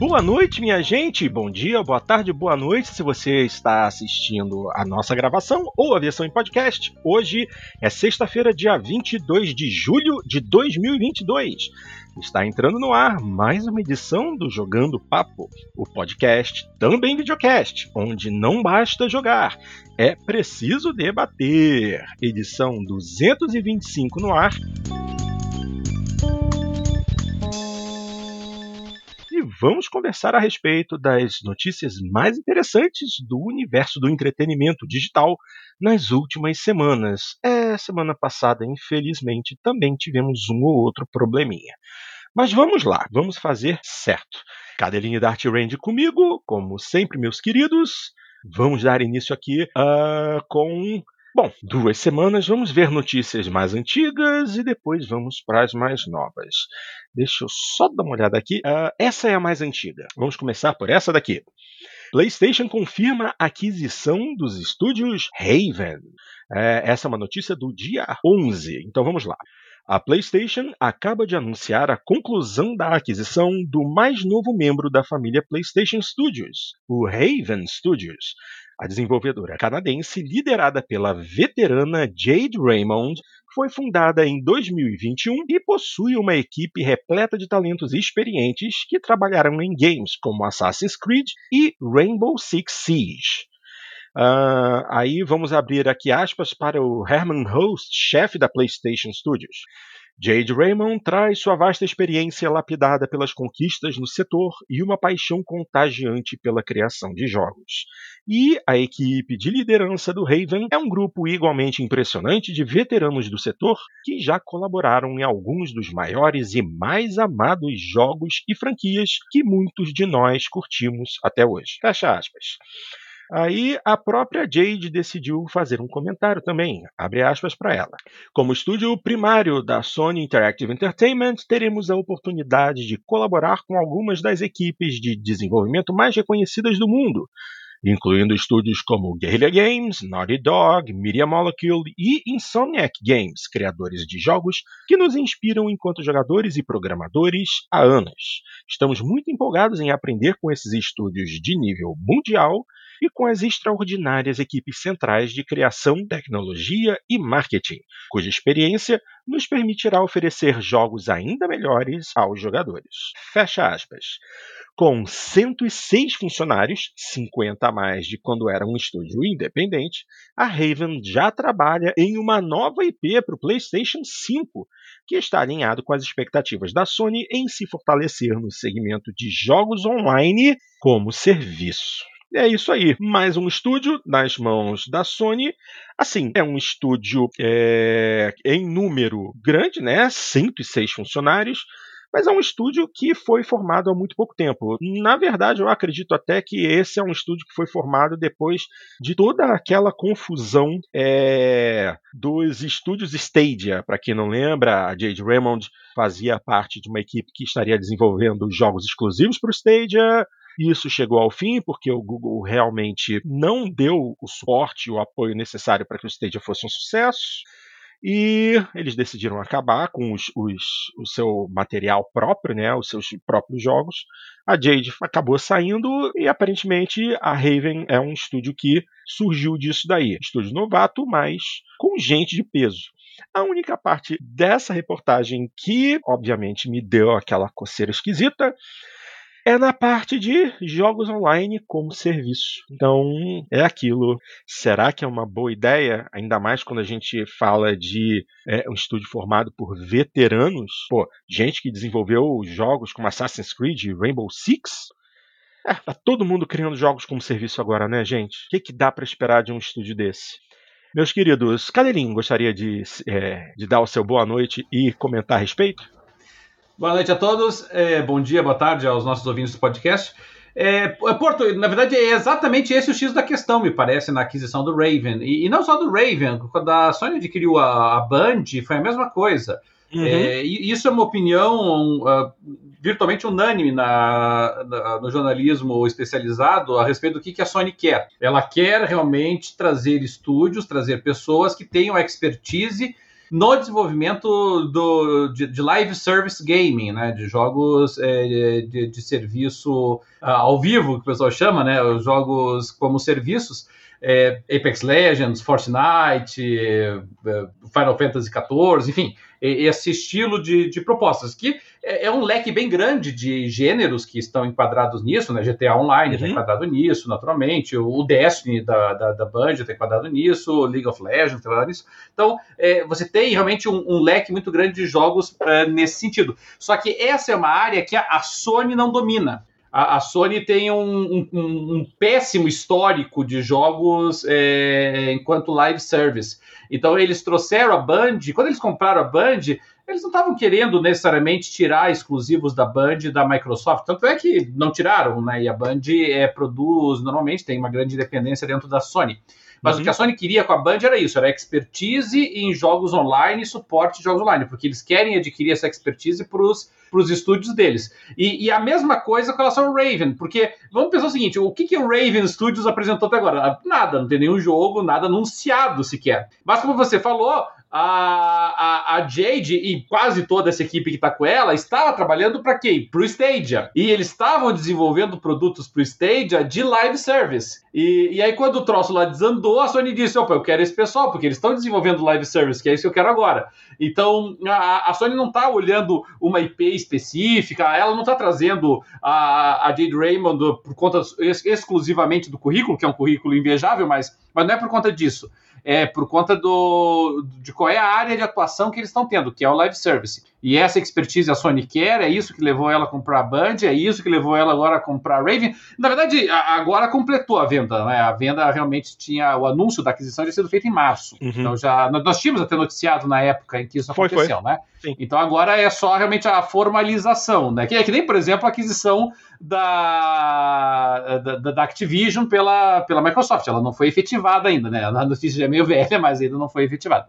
Boa noite, minha gente. Bom dia, boa tarde, boa noite. Se você está assistindo a nossa gravação ou a versão em podcast, hoje é sexta-feira, dia 22 de julho de 2022. Está entrando no ar mais uma edição do Jogando Papo, o podcast, também videocast, onde não basta jogar, é preciso debater. Edição 225 no ar. Vamos conversar a respeito das notícias mais interessantes do universo do entretenimento digital nas últimas semanas. É, semana passada, infelizmente, também tivemos um ou outro probleminha. Mas vamos lá, vamos fazer certo. Cadelinha da Art Range comigo, como sempre, meus queridos. Vamos dar início aqui uh, com Bom, duas semanas, vamos ver notícias mais antigas e depois vamos para as mais novas. Deixa eu só dar uma olhada aqui. Uh, essa é a mais antiga. Vamos começar por essa daqui. PlayStation confirma a aquisição dos estúdios Raven. É, essa é uma notícia do dia 11. Então vamos lá. A PlayStation acaba de anunciar a conclusão da aquisição do mais novo membro da família PlayStation Studios, o Raven Studios, a desenvolvedora canadense, liderada pela veterana Jade Raymond, foi fundada em 2021 e possui uma equipe repleta de talentos experientes que trabalharam em games como Assassin's Creed e Rainbow Six Siege. Uh, aí vamos abrir aqui aspas para o Herman Host, chefe da PlayStation Studios. Jade Raymond traz sua vasta experiência lapidada pelas conquistas no setor e uma paixão contagiante pela criação de jogos. E a equipe de liderança do Raven é um grupo igualmente impressionante de veteranos do setor que já colaboraram em alguns dos maiores e mais amados jogos e franquias que muitos de nós curtimos até hoje. Fecha aspas. Aí a própria Jade decidiu fazer um comentário também, abre aspas para ela. Como estúdio primário da Sony Interactive Entertainment, teremos a oportunidade de colaborar com algumas das equipes de desenvolvimento mais reconhecidas do mundo, incluindo estúdios como Guerrilla Games, Naughty Dog, Media Molecule e Insomniac Games, criadores de jogos que nos inspiram enquanto jogadores e programadores há anos. Estamos muito empolgados em aprender com esses estúdios de nível mundial e com as extraordinárias equipes centrais de criação, tecnologia e marketing, cuja experiência nos permitirá oferecer jogos ainda melhores aos jogadores. Fecha aspas. Com 106 funcionários, 50 a mais de quando era um estúdio independente, a Raven já trabalha em uma nova IP para o PlayStation 5, que está alinhado com as expectativas da Sony em se fortalecer no segmento de jogos online como serviço. É isso aí. Mais um estúdio nas mãos da Sony. Assim, é um estúdio é, em número grande, né? 106 funcionários. Mas é um estúdio que foi formado há muito pouco tempo. Na verdade, eu acredito até que esse é um estúdio que foi formado depois de toda aquela confusão é, dos estúdios Stadia. Para quem não lembra, a Jade Raymond fazia parte de uma equipe que estaria desenvolvendo jogos exclusivos para o Stadia. Isso chegou ao fim porque o Google realmente não deu o suporte e o apoio necessário para que o Stadia fosse um sucesso. E eles decidiram acabar com os, os, o seu material próprio, né, os seus próprios jogos. A Jade acabou saindo e aparentemente a Raven é um estúdio que surgiu disso daí. Estúdio novato, mas com gente de peso. A única parte dessa reportagem que, obviamente, me deu aquela coceira esquisita é na parte de jogos online como serviço. Então, é aquilo. Será que é uma boa ideia? Ainda mais quando a gente fala de é, um estúdio formado por veteranos, pô, gente que desenvolveu jogos como Assassin's Creed e Rainbow Six. É, tá todo mundo criando jogos como serviço agora, né, gente? O que, que dá para esperar de um estúdio desse? Meus queridos, Cadelinho gostaria de, é, de dar o seu boa noite e comentar a respeito? Boa noite a todos, é, bom dia, boa tarde aos nossos ouvintes do podcast. É, é, Porto, na verdade, é exatamente esse o X da questão, me parece, na aquisição do Raven. E, e não só do Raven, quando a Sony adquiriu a, a Band, foi a mesma coisa. Uhum. É, isso é uma opinião uh, virtualmente unânime na, na, no jornalismo especializado a respeito do que, que a Sony quer. Ela quer realmente trazer estúdios, trazer pessoas que tenham expertise no desenvolvimento do, de, de live service gaming, né, de jogos é, de, de, serviço uh, ao vivo, que o pessoal chama, né, os jogos como serviços, é, Apex Legends, Fortnite, é, Final Fantasy XIV, enfim, esse estilo de, de propostas, que é, é, um leque bem grande de gêneros que estão enquadrados nisso, né? GTA Online está uhum. enquadrado nisso, naturalmente, o Destiny da, da, da Band está enquadrado nisso, League of Legends está enquadrado nisso. Então, é, você tem realmente um, um, leque muito grande de jogos é, nesse sentido. Só que essa é uma área que a, a Sony não domina a, a Sony tem um, um, um, péssimo histórico de jogos é, enquanto live service. Então eles trouxeram a Band, quando eles compraram a Band, eles não estavam querendo necessariamente tirar exclusivos da Band da Microsoft, tanto é que não tiraram, né? E a Band é, produz, normalmente tem uma grande independência dentro da Sony. Mas uhum. o que a Sony queria com a Band era isso, era expertise em jogos online e suporte de jogos online, porque eles querem adquirir essa expertise para os estúdios deles. E, e, a mesma coisa com relação ao Raven, porque vamos pensar o seguinte: o que, que o Raven Studios apresentou até agora? Nada, não tem nenhum jogo, nada anunciado sequer. Mas como você falou, a, a, a, Jade e quase toda essa equipe que está com ela estava trabalhando para quem? Para o Stadia. E eles estavam desenvolvendo produtos para o Stadia de live service. E, e aí, quando o troço lá desandou, a Sony disse: opa, eu quero esse pessoal, porque eles estão desenvolvendo live service, que é isso que eu quero agora. Então, a, a Sony não está olhando uma IP específica, ela não está trazendo a, a Jade Raymond por conta ex, exclusivamente do currículo, que é um currículo invejável, mas, mas não é por conta disso é por conta do, de qual é a área de atuação que eles estão tendo, que é o live service. E essa expertise a Sony quer, é isso que levou ela a comprar a Band, é isso que levou ela agora a comprar a Raven. Na verdade, agora completou a venda, né? A venda realmente tinha o anúncio da aquisição tinha sido feito em março. Uhum. Então já nós tínhamos até noticiado na época em que isso aconteceu, foi, foi. né? Sim. Então agora é só realmente a formalização, né? Que é que nem, por exemplo, a aquisição da, da, da, Activision pela, pela Microsoft. Ela não foi efetivada ainda, né? A notícia já é meio velha, mas ainda não foi efetivada.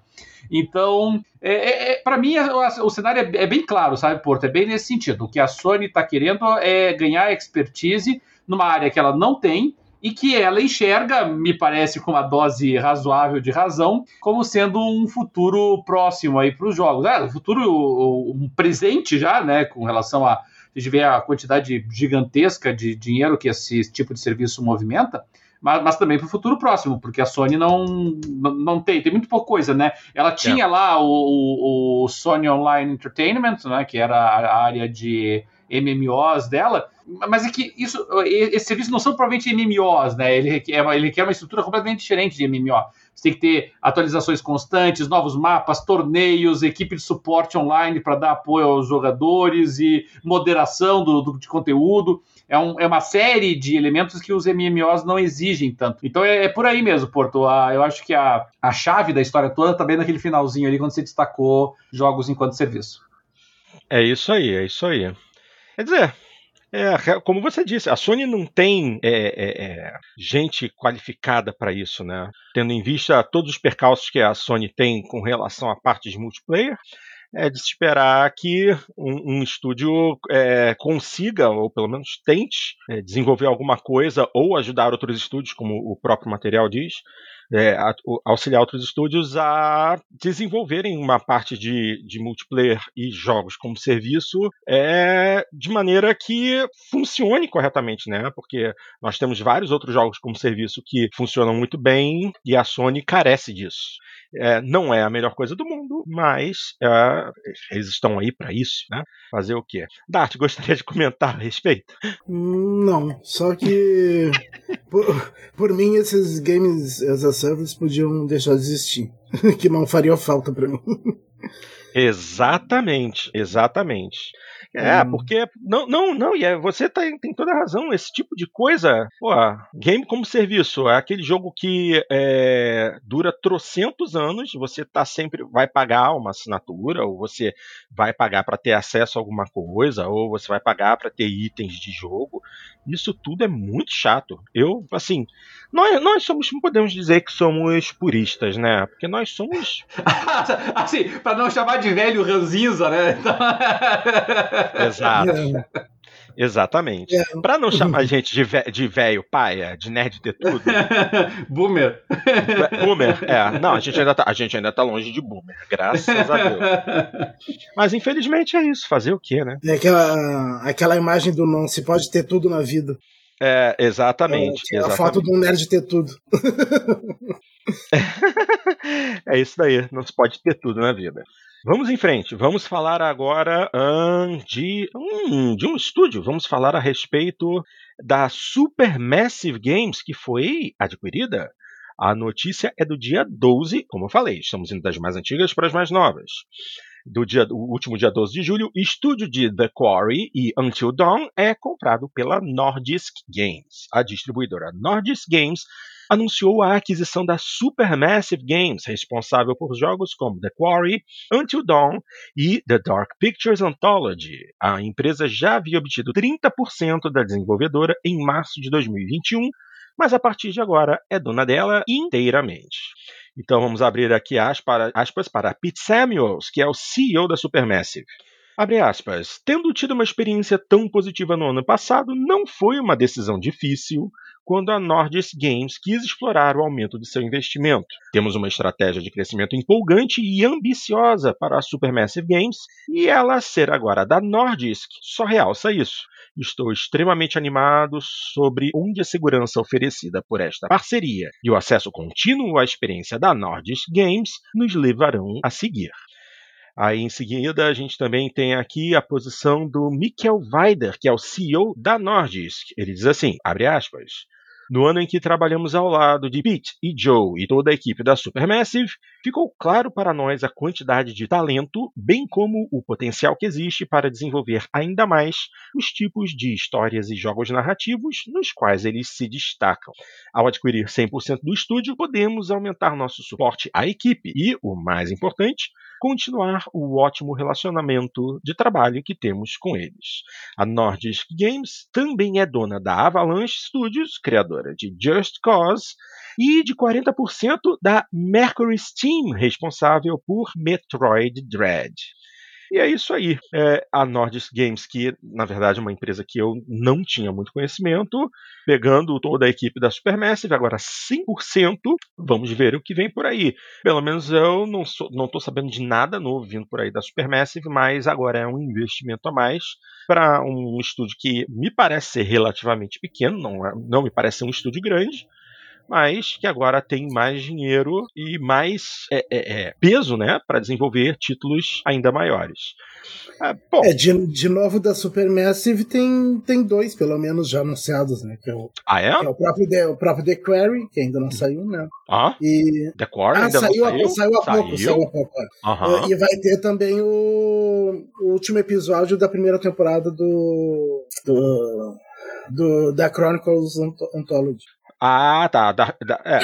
Então, é, é, é para mim, o cenário é, é, bem claro, sabe, Porto? É bem nesse sentido. O que a Sony está querendo é ganhar expertise numa área que ela não tem e que ela enxerga, me parece com uma dose razoável de razão, como sendo um futuro próximo aí para os jogos. Um futuro, um presente já, né, com relação a a gente vê a quantidade gigantesca de dinheiro que esse tipo de serviço movimenta, mas, mas também para o futuro próximo, porque a Sony não, não, não, tem, tem muito pouca coisa, né? Ela tinha é. lá o, o, o, Sony Online Entertainment, né, que era a área de MMOs dela, mas é que isso, esse serviço não são provavelmente MMOs, né? Ele requer, ele requer uma estrutura completamente diferente de MMO. Você tem que ter atualizações constantes, novos mapas, torneios, equipe de suporte online para dar apoio aos jogadores e moderação do, do de conteúdo. É, um, é, uma série de elementos que os MMOs não exigem tanto. Então é, é por aí mesmo, Porto. A, eu acho que a, a chave da história toda está bem naquele finalzinho ali, quando você destacou jogos enquanto serviço. É isso aí, é isso aí. Quer dizer, é, como você disse, a Sony não tem é, é, é gente qualificada para isso, né? Tendo em vista todos os percalços que a Sony tem com relação à parte de multiplayer, é de se esperar que um, um estúdio é, consiga, ou pelo menos tente, é, desenvolver alguma coisa ou ajudar outros estúdios, como o próprio material diz, é, auxiliar outros estúdios a desenvolverem uma parte de, de multiplayer e jogos como serviço é, de maneira que funcione corretamente, né? Porque nós temos vários outros jogos como serviço que funcionam muito bem e a Sony carece disso. É, não é a melhor coisa do mundo, mas é, eles estão aí para isso, né? Fazer o quê? Dart, gostaria de comentar a respeito? Não, só que por, por mim esses games as service podiam deixar de existir, que não faria falta para mim. Exatamente, exatamente. É, hum. porque. Não, não, não, e é, você tá, tem toda a razão. Esse tipo de coisa. Pô, game como serviço. É aquele jogo que é, dura trocentos anos. Você tá sempre. Vai pagar uma assinatura, ou você vai pagar para ter acesso a alguma coisa, ou você vai pagar para ter itens de jogo. Isso tudo é muito chato. Eu, assim. Nós, nós somos, podemos dizer que somos puristas, né? Porque nós somos. assim, para não chamar de velho ranzinza, né? Exato. Exatamente. É. Pra não chamar a gente de velho paia, de nerd ter tudo. boomer. Boomer, é. Não, a gente, ainda tá, a gente ainda tá longe de boomer, graças a Deus. Mas infelizmente é isso, fazer o quê, né? É aquela, aquela imagem do não se pode ter tudo na vida. É, exatamente. É, exatamente. A foto de um nerd ter tudo. é isso daí, não se pode ter tudo na vida. Vamos em frente, vamos falar agora hum, de, hum, de um estúdio. Vamos falar a respeito da Supermassive Games, que foi adquirida. A notícia é do dia 12, como eu falei, estamos indo das mais antigas para as mais novas. Do dia, o último dia 12 de julho, estúdio de The Quarry e Until Dawn é comprado pela Nordisk Games. A distribuidora Nordisk Games anunciou a aquisição da Supermassive Games, responsável por jogos como The Quarry, Until Dawn e The Dark Pictures Anthology. A empresa já havia obtido 30% da desenvolvedora em março de 2021, mas a partir de agora é dona dela inteiramente. Então vamos abrir aqui aspas, aspas para Pete Samuels, que é o CEO da Supermassive. Aspas. Tendo tido uma experiência tão positiva no ano passado, não foi uma decisão difícil quando a Nordisk Games quis explorar o aumento de seu investimento. Temos uma estratégia de crescimento empolgante e ambiciosa para a Supermassive Games e ela ser agora da Nordisk só realça isso. Estou extremamente animado sobre onde a segurança oferecida por esta parceria e o acesso contínuo à experiência da Nordisk Games nos levarão a seguir. Aí em seguida a gente também tem aqui a posição do Mikkel Weider, que é o CEO da Nordisk. Ele diz assim, abre aspas, no ano em que trabalhamos ao lado de Pete e Joe e toda a equipe da Supermassive, ficou claro para nós a quantidade de talento, bem como o potencial que existe para desenvolver ainda mais os tipos de histórias e jogos narrativos nos quais eles se destacam. Ao adquirir 100% do estúdio, podemos aumentar nosso suporte à equipe e, o mais importante, continuar o ótimo relacionamento de trabalho que temos com eles. A Nordisk Games também é dona da Avalanche Studios, criadora de Just Cause, e de 40% da Mercury Steam, responsável por Metroid Dread. E é isso aí. É a Nordisk Games, que na verdade é uma empresa que eu não tinha muito conhecimento, pegando toda a equipe da Supermassive, agora 100%. Vamos ver o que vem por aí. Pelo menos eu não estou sabendo de nada novo vindo por aí da Supermassive, mas agora é um investimento a mais para um estúdio que me parece ser relativamente pequeno, não, é, não me parece ser um estúdio grande mas que agora tem mais dinheiro e mais é, é, é peso né, para desenvolver títulos ainda maiores. Ah, é, de, de novo da Supermassive tem, tem dois, pelo menos, já anunciados, né? Que é o, ah, é? é o, próprio The, o próprio The Quarry, que ainda não saiu, né? Ah, e... The Quarry ah, ainda saiu, não saiu? Saiu há pouco, saiu, saiu há pouco. Uhum. E, e vai ter também o, o último episódio da primeira temporada do... do do, da Chronicles Anthology. Ah, tá. Da, da, é,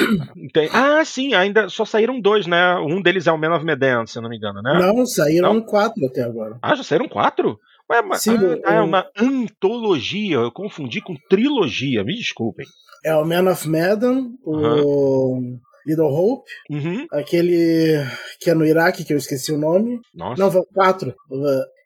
tem, ah, sim, ainda só saíram dois, né? Um deles é o Man of Medan, se eu não me engano, né? Não, saíram não? quatro até agora. Ah, já saíram quatro? Ué, mas, sim, ah, é uma antologia, eu confundi com trilogia, me desculpem. É o Man of Medan, o Little Hope, uhum. aquele que é no Iraque, que eu esqueci o nome. Nossa. Não, quatro.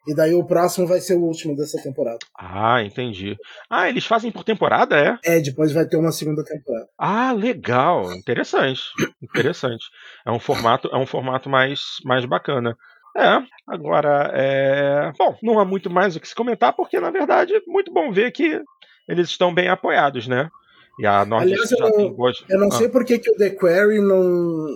E daí o próximo vai ser o último dessa temporada. Ah, entendi. Ah, eles fazem por temporada, é? É, depois vai ter uma segunda temporada. Ah, legal. Interessante. Interessante. É um formato, é um formato mais, mais bacana. É, agora, é... bom, não há muito mais o que se comentar, porque na verdade é muito bom ver que eles estão bem apoiados, né? E a Norte Aliás, eu não, boas... eu não ah. sei por que, que o The Quarry não,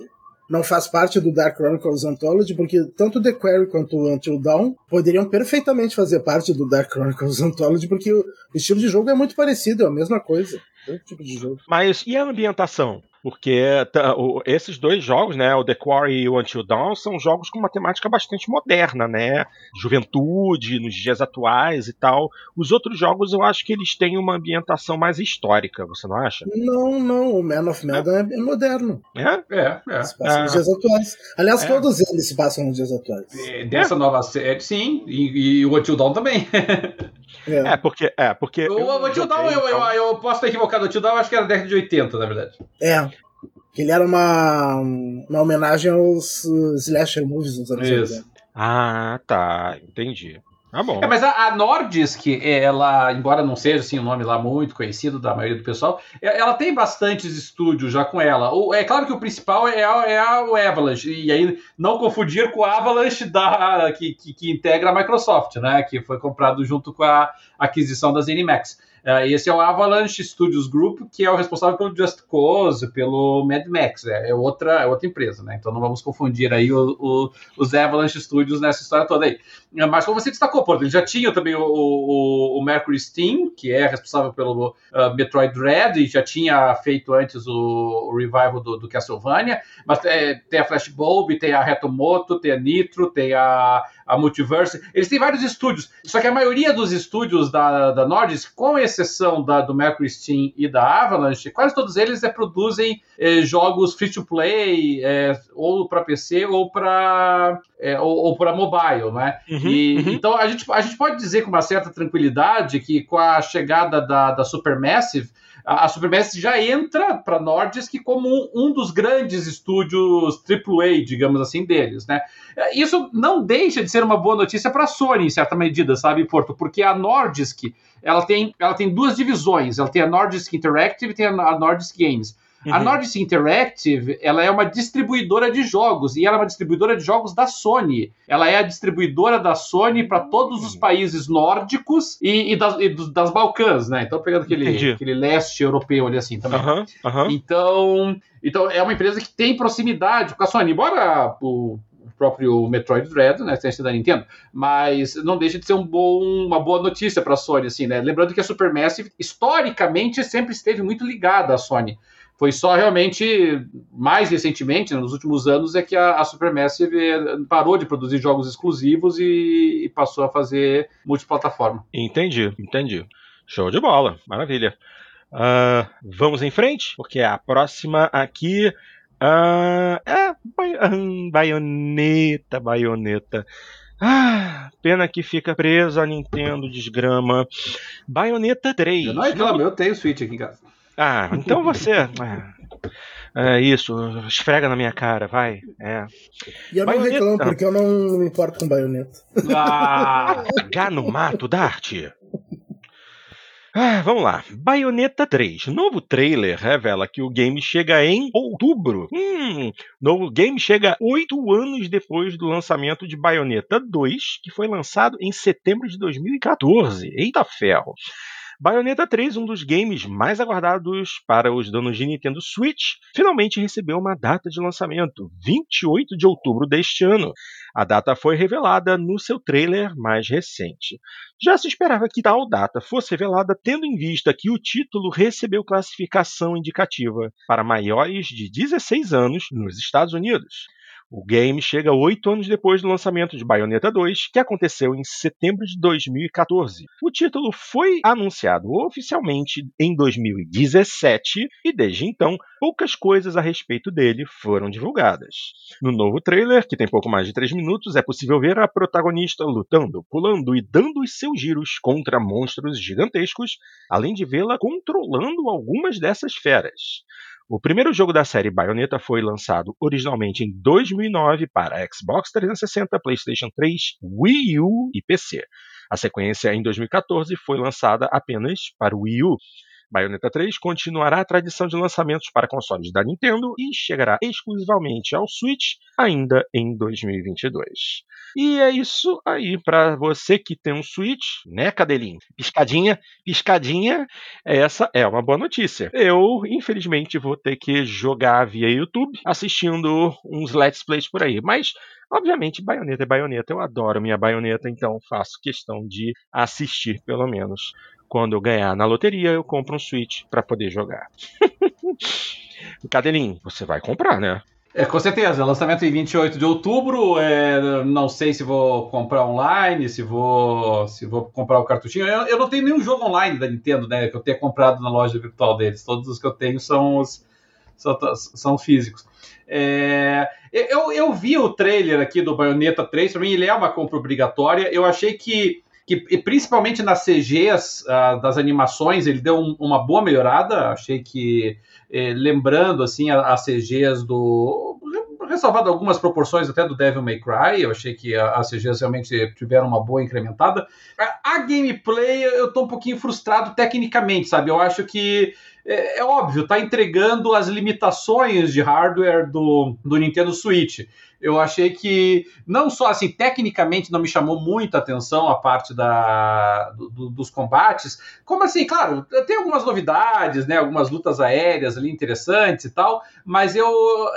não faz parte do Dark Chronicles Anthology, porque tanto The Quarry quanto Until Dawn poderiam perfeitamente fazer parte do Dark Chronicles Anthology, porque o estilo de jogo é muito parecido, é a mesma coisa. É tipo de jogo. Mas e a ambientação? Porque esses dois jogos, né, o The Quarry e o Until Dawn, são jogos com uma temática bastante moderna, né? Juventude, nos dias atuais e tal. Os outros jogos eu acho que eles têm uma ambientação mais histórica, você não acha? Não, não. O Man of Medan é, é moderno. É? É, é. Se passa é. nos dias atuais. Aliás, é. todos eles se passam nos dias atuais. Dessa nova série, sim. E, e o Until Dawn também. É. é, porque. É, porque o, eu, o Tio Down, eu, eu, eu, posso estar equivocado. O Tio Down acho que era década de 80, na verdade. É. Que ele era uma, uma homenagem aos slasher movies dos anos 80. Ah, tá. Entendi. Ah, bom. É, mas a, a, Nordisk, ela, embora não seja assim, um nome lá muito conhecido da maioria do pessoal, ela tem bastantes estúdios já com ela. O, é claro que o principal é a, é a Avalanche, e aí não confundir com a Avalanche da, que, que, que integra a Microsoft, né? Que foi comprado junto com a aquisição da ZeniMax. Uh, esse é o Avalanche Studios Group, que é o responsável pelo Just Cause, pelo Mad Max, é, é outra, é outra empresa, né? Então não vamos confundir aí o, o, os Avalanche Studios nessa história toda aí. Mas como você destacou, pô, ele já tinha também o, o, o Mercury Steam, que é responsável pelo uh, Metroid Dread, e já tinha feito antes o, o revival do, do, Castlevania, mas é, tem a Flashbulb, tem a Retomoto, tem a Nitro, tem a, a Multiverse, eles têm vários estúdios, só que a maioria dos estúdios da, da Nordisk, com exceção da, do Mercury Steam e da Avalanche, quase todos eles é, produzem é, jogos free to play, é, ou para PC ou para é, ou, ou para mobile, né? Uhum, e, uhum. Então a gente, a gente pode dizer com uma certa tranquilidade que com a chegada da, da Supermassive a, a Supermassive já entra para Nordisk como um, um, dos grandes estúdios AAA, digamos assim, deles, né? Isso não deixa de ser uma boa notícia para a Sony, em certa medida, sabe, Porto? Porque a Nordisk ela tem, ela tem duas divisões. Ela tem a Nordisk Interactive e tem a Nordisk Games. Uhum. A Nordisk Interactive, ela é uma distribuidora de jogos e ela é uma distribuidora de jogos da Sony. Ela é a distribuidora da Sony para todos os países nórdicos e, e, das, e dos, das Balcãs, né? Então pegando aquele, aquele leste europeu ali assim também. Uhum. Uhum. Então, então é uma empresa que tem proximidade com a Sony, embora o próprio Metroid Dread, né, tem da Nintendo, mas não deixa de ser um bom, uma boa notícia para a Sony, assim, né? Lembrando que a Supermassive historicamente sempre esteve muito ligada à Sony. Foi só realmente mais recentemente, nos últimos anos, é que a, a Supermassive parou de produzir jogos exclusivos e, e passou a fazer multiplataforma. Entendi, entendi. Show de bola, maravilha. Uh, vamos em frente, porque a próxima aqui uh, é baioneta, baioneta. Ah, pena que fica preso a Nintendo, desgrama. Baioneta 3. Eu não reclamo, eu tenho Switch aqui em casa. Ah, então você. É, é, isso, esfrega na minha cara, vai. É. E eu baioneta... não reclamo, porque eu não me importo com baioneta. Ah, H no mato, Dart. Ah, vamos lá. Bayonetta 3. Novo trailer revela que o game chega em outubro. Hum, novo game chega oito anos depois do lançamento de Bayonetta 2, que foi lançado em setembro de 2014. Eita ferro! Bayonetta 3, um dos games mais aguardados para os donos de Nintendo Switch, finalmente recebeu uma data de lançamento, 28 de outubro deste ano. A data foi revelada no seu trailer mais recente. Já se esperava que tal data fosse revelada, tendo em vista que o título recebeu classificação indicativa para maiores de 16 anos nos Estados Unidos. O game chega oito anos depois do lançamento de Bayonetta 2, que aconteceu em setembro de 2014. O título foi anunciado oficialmente em 2017 e desde então poucas coisas a respeito dele foram divulgadas. No novo trailer, que tem pouco mais de 3 minutos, é possível ver a protagonista lutando, pulando e dando os seus giros contra monstros gigantescos, além de vê-la controlando algumas dessas feras. O primeiro jogo da série Bayonetta foi lançado originalmente em 2009 para Xbox 360, PlayStation 3, Wii U e PC. A sequência, em 2014, foi lançada apenas para o Wii U. Bayonetta 3 continuará a tradição de lançamentos para consoles da Nintendo e chegará exclusivamente ao Switch ainda em 2022. E é isso aí para você que tem um Switch, né, Cadelinho? Piscadinha, piscadinha, essa é uma boa notícia. Eu, infelizmente, vou ter que jogar via YouTube, assistindo uns Let's Plays por aí, mas Obviamente, baioneta é baioneta. Eu adoro minha baioneta, então faço questão de assistir, pelo menos. Quando eu ganhar na loteria, eu compro um Switch para poder jogar. Cadelinho, você vai comprar, né? É, com certeza, lançamento em 28 de outubro. É, não sei se vou comprar online, se vou se vou comprar o cartuchinho. Eu, eu, não tenho nenhum jogo online da Nintendo, né? Que eu tenha comprado na loja virtual deles. Todos os que eu tenho são os são, são físicos. É, eu, eu vi o trailer aqui do Bayonetta 3, para mim ele é uma compra obrigatória. Eu achei que que principalmente nas CGs uh, ah, das animações ele deu um, uma boa melhorada. Achei que, eh, lembrando assim, as CGs do ressalvado algumas proporções até do Devil May Cry, eu achei que as CGs realmente tiveram uma boa incrementada. A, gameplay eu tô um pouquinho frustrado tecnicamente, sabe? Eu acho que é, é óbvio, tá entregando as limitações de hardware do, do Nintendo Switch. Eu achei que, não só assim, tecnicamente não me chamou muita atenção a parte da, do, dos combates, como assim, claro, tem algumas novidades, né, algumas lutas aéreas ali interessantes e tal, mas eu,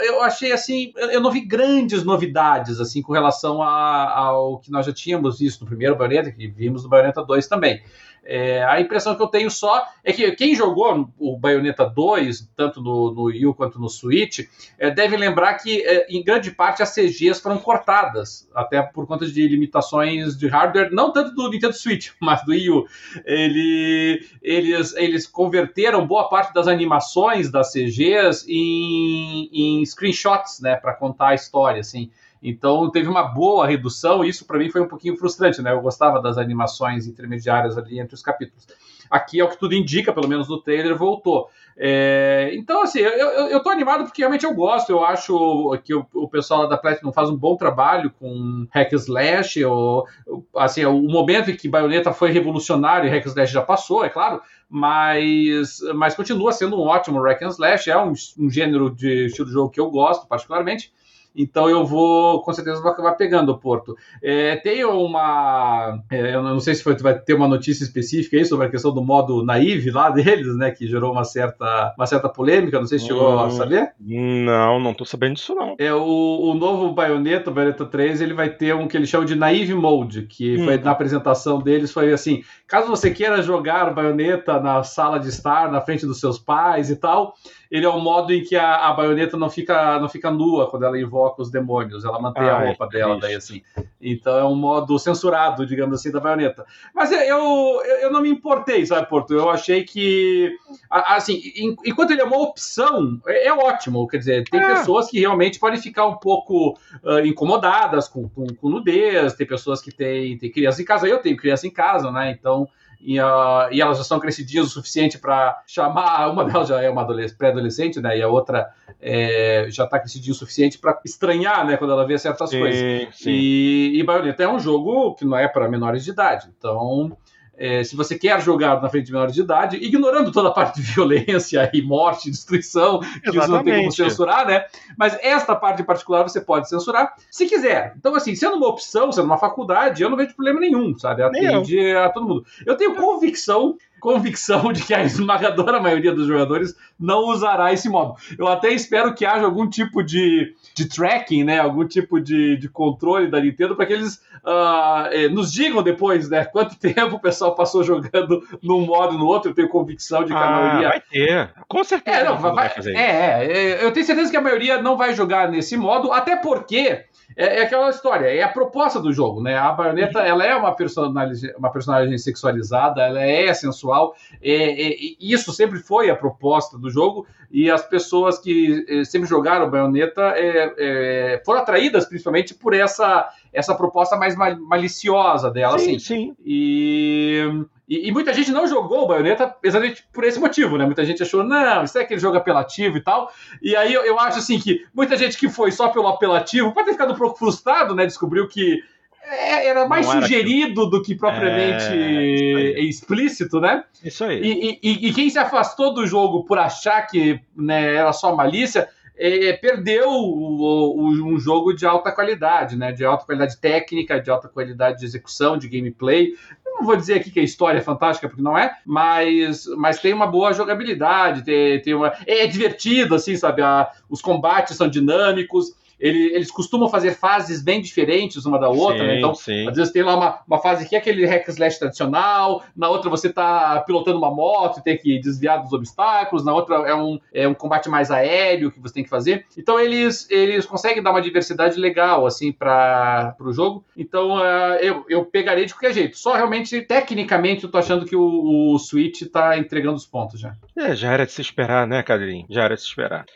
eu achei assim, eu não vi grandes novidades, assim, com relação a, ao que nós já tínhamos visto no primeiro Bayonetta, que vimos no Bayonetta 2 também. É, a impressão que eu tenho só é que quem jogou o Bayonetta 2, tanto no, no Wii quanto no Switch, é, deve lembrar que, é, em grande parte, as CGs foram cortadas, até por conta de limitações de hardware, não tanto do Nintendo Switch, mas do Wii U. Ele, eles, eles converteram boa parte das animações das CGs em, em screenshots, né, para contar a história, assim. Então teve uma boa redução, e isso para mim foi um pouquinho frustrante, né? Eu gostava das animações intermediárias ali entre os capítulos. Aqui é o que tudo indica, pelo menos no trailer, voltou. É, então, assim, eu, eu, eu, tô animado porque realmente eu gosto. Eu acho que o, o pessoal da Platinum faz um bom trabalho com Hack Slash. Ou, assim, o momento em que Bayonetta foi revolucionário e Hack Slash já passou, é claro, mas, mas continua sendo um ótimo Hack Slash. É um, um gênero de estilo de jogo que eu gosto, particularmente. Então eu vou, com certeza, vou acabar pegando o Porto. É, tem uma. É, eu não sei se foi, vai ter uma notícia específica aí sobre a questão do modo naive lá deles, né? Que gerou uma certa, uma certa polêmica. Não sei se chegou hum, a saber. Não, não tô sabendo disso, não. É, o, o novo Bayonetta, o Bayonetta 3, ele vai ter um que eles chamam de Naive Mode, que hum. foi na apresentação deles, foi assim: caso você queira jogar Bayonetta na sala de estar, na frente dos seus pais e tal ele é o modo em que a, a baioneta não fica, não fica nua quando ela invoca os demônios, ela mantém ah, a roupa é dela, daí assim. Então é um modo censurado, digamos assim, da baioneta. Mas eu, eu, eu não me importei, sabe, Porto? Eu achei que, assim, enquanto ele é uma opção, é, é ótimo. Quer dizer, tem é. pessoas que realmente podem ficar um pouco uh, incomodadas com, com, com, nudez, tem pessoas que têm, têm criança em casa, eu tenho criança em casa, né? Então e, uh, e elas já são crescidinhas o suficiente para chamar. Uma delas já é uma pré-adolescente, né? E a outra é, já está crescidinha o suficiente para estranhar, né? Quando ela vê certas sim, coisas. Sim. E, e Bayonetta é um jogo que não é para menores de idade. Então é, se você quer jogar na frente de menores de idade, ignorando toda a parte de violência e morte, destruição, que Exatamente. você não tem como censurar, né? Mas esta parte em particular você pode censurar se quiser. Então, assim, sendo uma opção, sendo uma faculdade, eu não vejo problema nenhum, sabe? Atende a todo mundo. Eu tenho convicção convicção de que a esmagadora maioria dos jogadores não usará esse modo. Eu até espero que haja algum tipo de, de tracking, né? Algum tipo de, de controle da Nintendo para que eles uh, nos digam depois, né? Quanto tempo o pessoal passou jogando num modo no outro. Eu tenho convicção de que ah, a maioria. Vai ter, com certeza. É, não, vai, vai fazer é, é, eu tenho certeza que a maioria não vai jogar nesse modo, até porque é, é, aquela história, é a proposta do jogo, né? A baioneta, ela é uma personagem, uma personagem sexualizada, ela é sensual, é, é, isso sempre foi a proposta do jogo, e as pessoas que é, sempre jogaram baioneta é, é, foram atraídas principalmente por essa, essa proposta mais maliciosa dela, sim, assim. Sim. E e, e, muita gente não jogou o Bayonetta exatamente por esse motivo, né? Muita gente achou, não, isso é aquele jogo apelativo e tal. E aí eu, eu acho assim que muita gente que foi só pelo apelativo pode ter ficado um pouco frustrado, né? Descobriu que é, era mais era sugerido que... do que propriamente é, explícito, né? Isso aí. E, e, e, quem se afastou do jogo por achar que né, era só malícia. É, perdeu o, o, um jogo de alta qualidade, né? De alta qualidade técnica, de alta qualidade de execução, de gameplay não vou dizer aqui que a história é fantástica, porque não é, mas, mas tem uma boa jogabilidade, tem, tem uma, é divertido, assim, sabe? A, os combates são dinâmicos, ele, eles costumam fazer fases bem diferentes uma da outra, né? sim, né? Então, sim. às vezes tem lá uma, uma fase que é aquele hack slash tradicional, na outra você tá pilotando uma moto e tem que desviar dos obstáculos, na outra é um, é um combate mais aéreo que você tem que fazer. Então, eles, eles conseguem dar uma diversidade legal, assim, para o jogo. Então, uh, eu, eu pegarei de qualquer jeito. Só realmente, tecnicamente, eu tô achando que o, o Switch tá entregando os pontos já. É, já era de se esperar, né, Cadrinho? Já era de se esperar.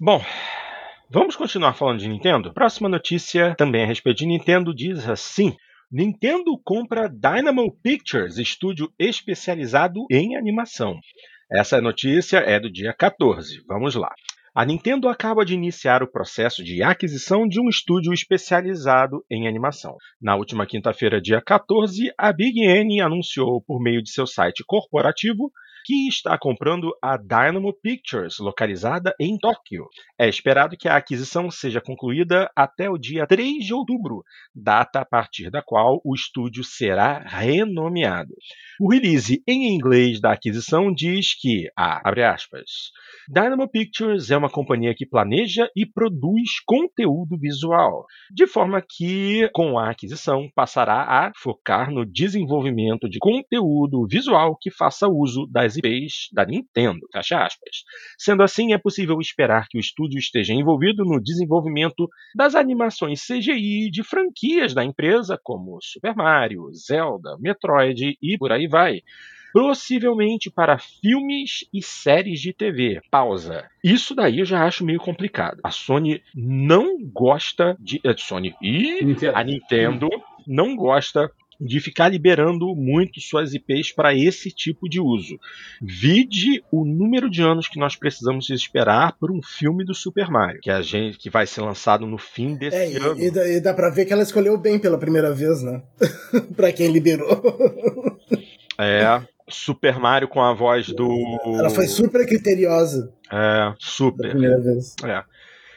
Bom, Vamos continuar falando de Nintendo? Próxima notícia, também a respeito de Nintendo, diz assim: Nintendo compra Dynamo Pictures, estúdio especializado em animação. Essa notícia é do dia 14. Vamos lá. A Nintendo acaba de iniciar o processo de aquisição de um estúdio especializado em animação. Na última quinta-feira, dia 14, a Big N anunciou por meio de seu site corporativo que está comprando a Dynamo Pictures, localizada em Tóquio. É esperado que a aquisição seja concluída até o dia 3 de outubro, data a partir da qual o estúdio será renomeado. O release em inglês da aquisição diz que, ah, abre aspas, Dynamo Pictures é uma companhia que planeja e produz conteúdo visual, de forma que, com a aquisição, passará a focar no desenvolvimento de conteúdo visual que faça uso das IPs da Nintendo, fecha aspas. Sendo assim, é possível esperar que o estúdio esteja envolvido no desenvolvimento das animações CGI de franquias da empresa, como Super Mario, Zelda, Metroid e por aí vai possivelmente para filmes e séries de TV. Pausa. Isso daí eu já acho meio complicado. A Sony não gosta de. A Sony e a Nintendo não gosta de ficar liberando muito suas IPs para esse tipo de uso. Vide o número de anos que nós precisamos esperar por um filme do Super Mario, que a gente que vai ser lançado no fim desse é, ano. E, dá, e dá pra ver que ela escolheu bem pela primeira vez, né? pra quem liberou. É, Super Mario com a voz do. Ela foi super criteriosa. É, super. primeira vez. É.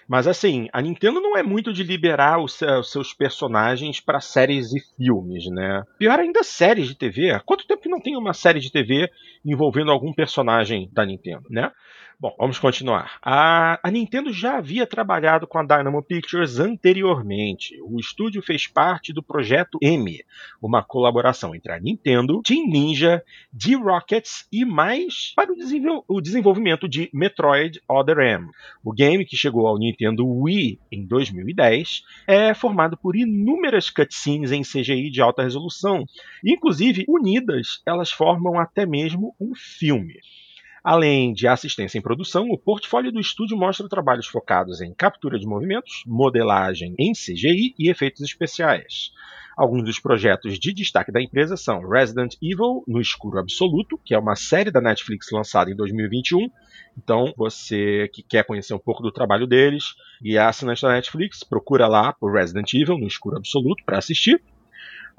Mas assim, a Nintendo não é muito de liberar os seus personagens para séries e filmes, né? Pior ainda, séries de TV. Há quanto tempo que não tem uma série de TV envolvendo algum personagem da Nintendo, né? Bom, vamos continuar. A, a, Nintendo já havia trabalhado com a Dynamo Pictures anteriormente. O estúdio fez parte do projeto M, uma colaboração entre a Nintendo, Team Ninja, D-Rockets e mais para o, desenvol o desenvolvimento de Metroid Other M. O game, que chegou ao Nintendo Wii em 2010, é formado por inúmeras cutscenes em CGI de alta resolução. Inclusive, unidas, elas formam até mesmo um filme. Além de assistência em produção, o portfólio do estúdio mostra trabalhos focados em captura de movimentos, modelagem em CGI e efeitos especiais. Alguns dos projetos de destaque da empresa são Resident Evil no Escuro Absoluto, que é uma série da Netflix lançada em 2021. Então, você que quer conhecer um pouco do trabalho deles e é assinante da Netflix, procura lá por Resident Evil no Escuro Absoluto para assistir.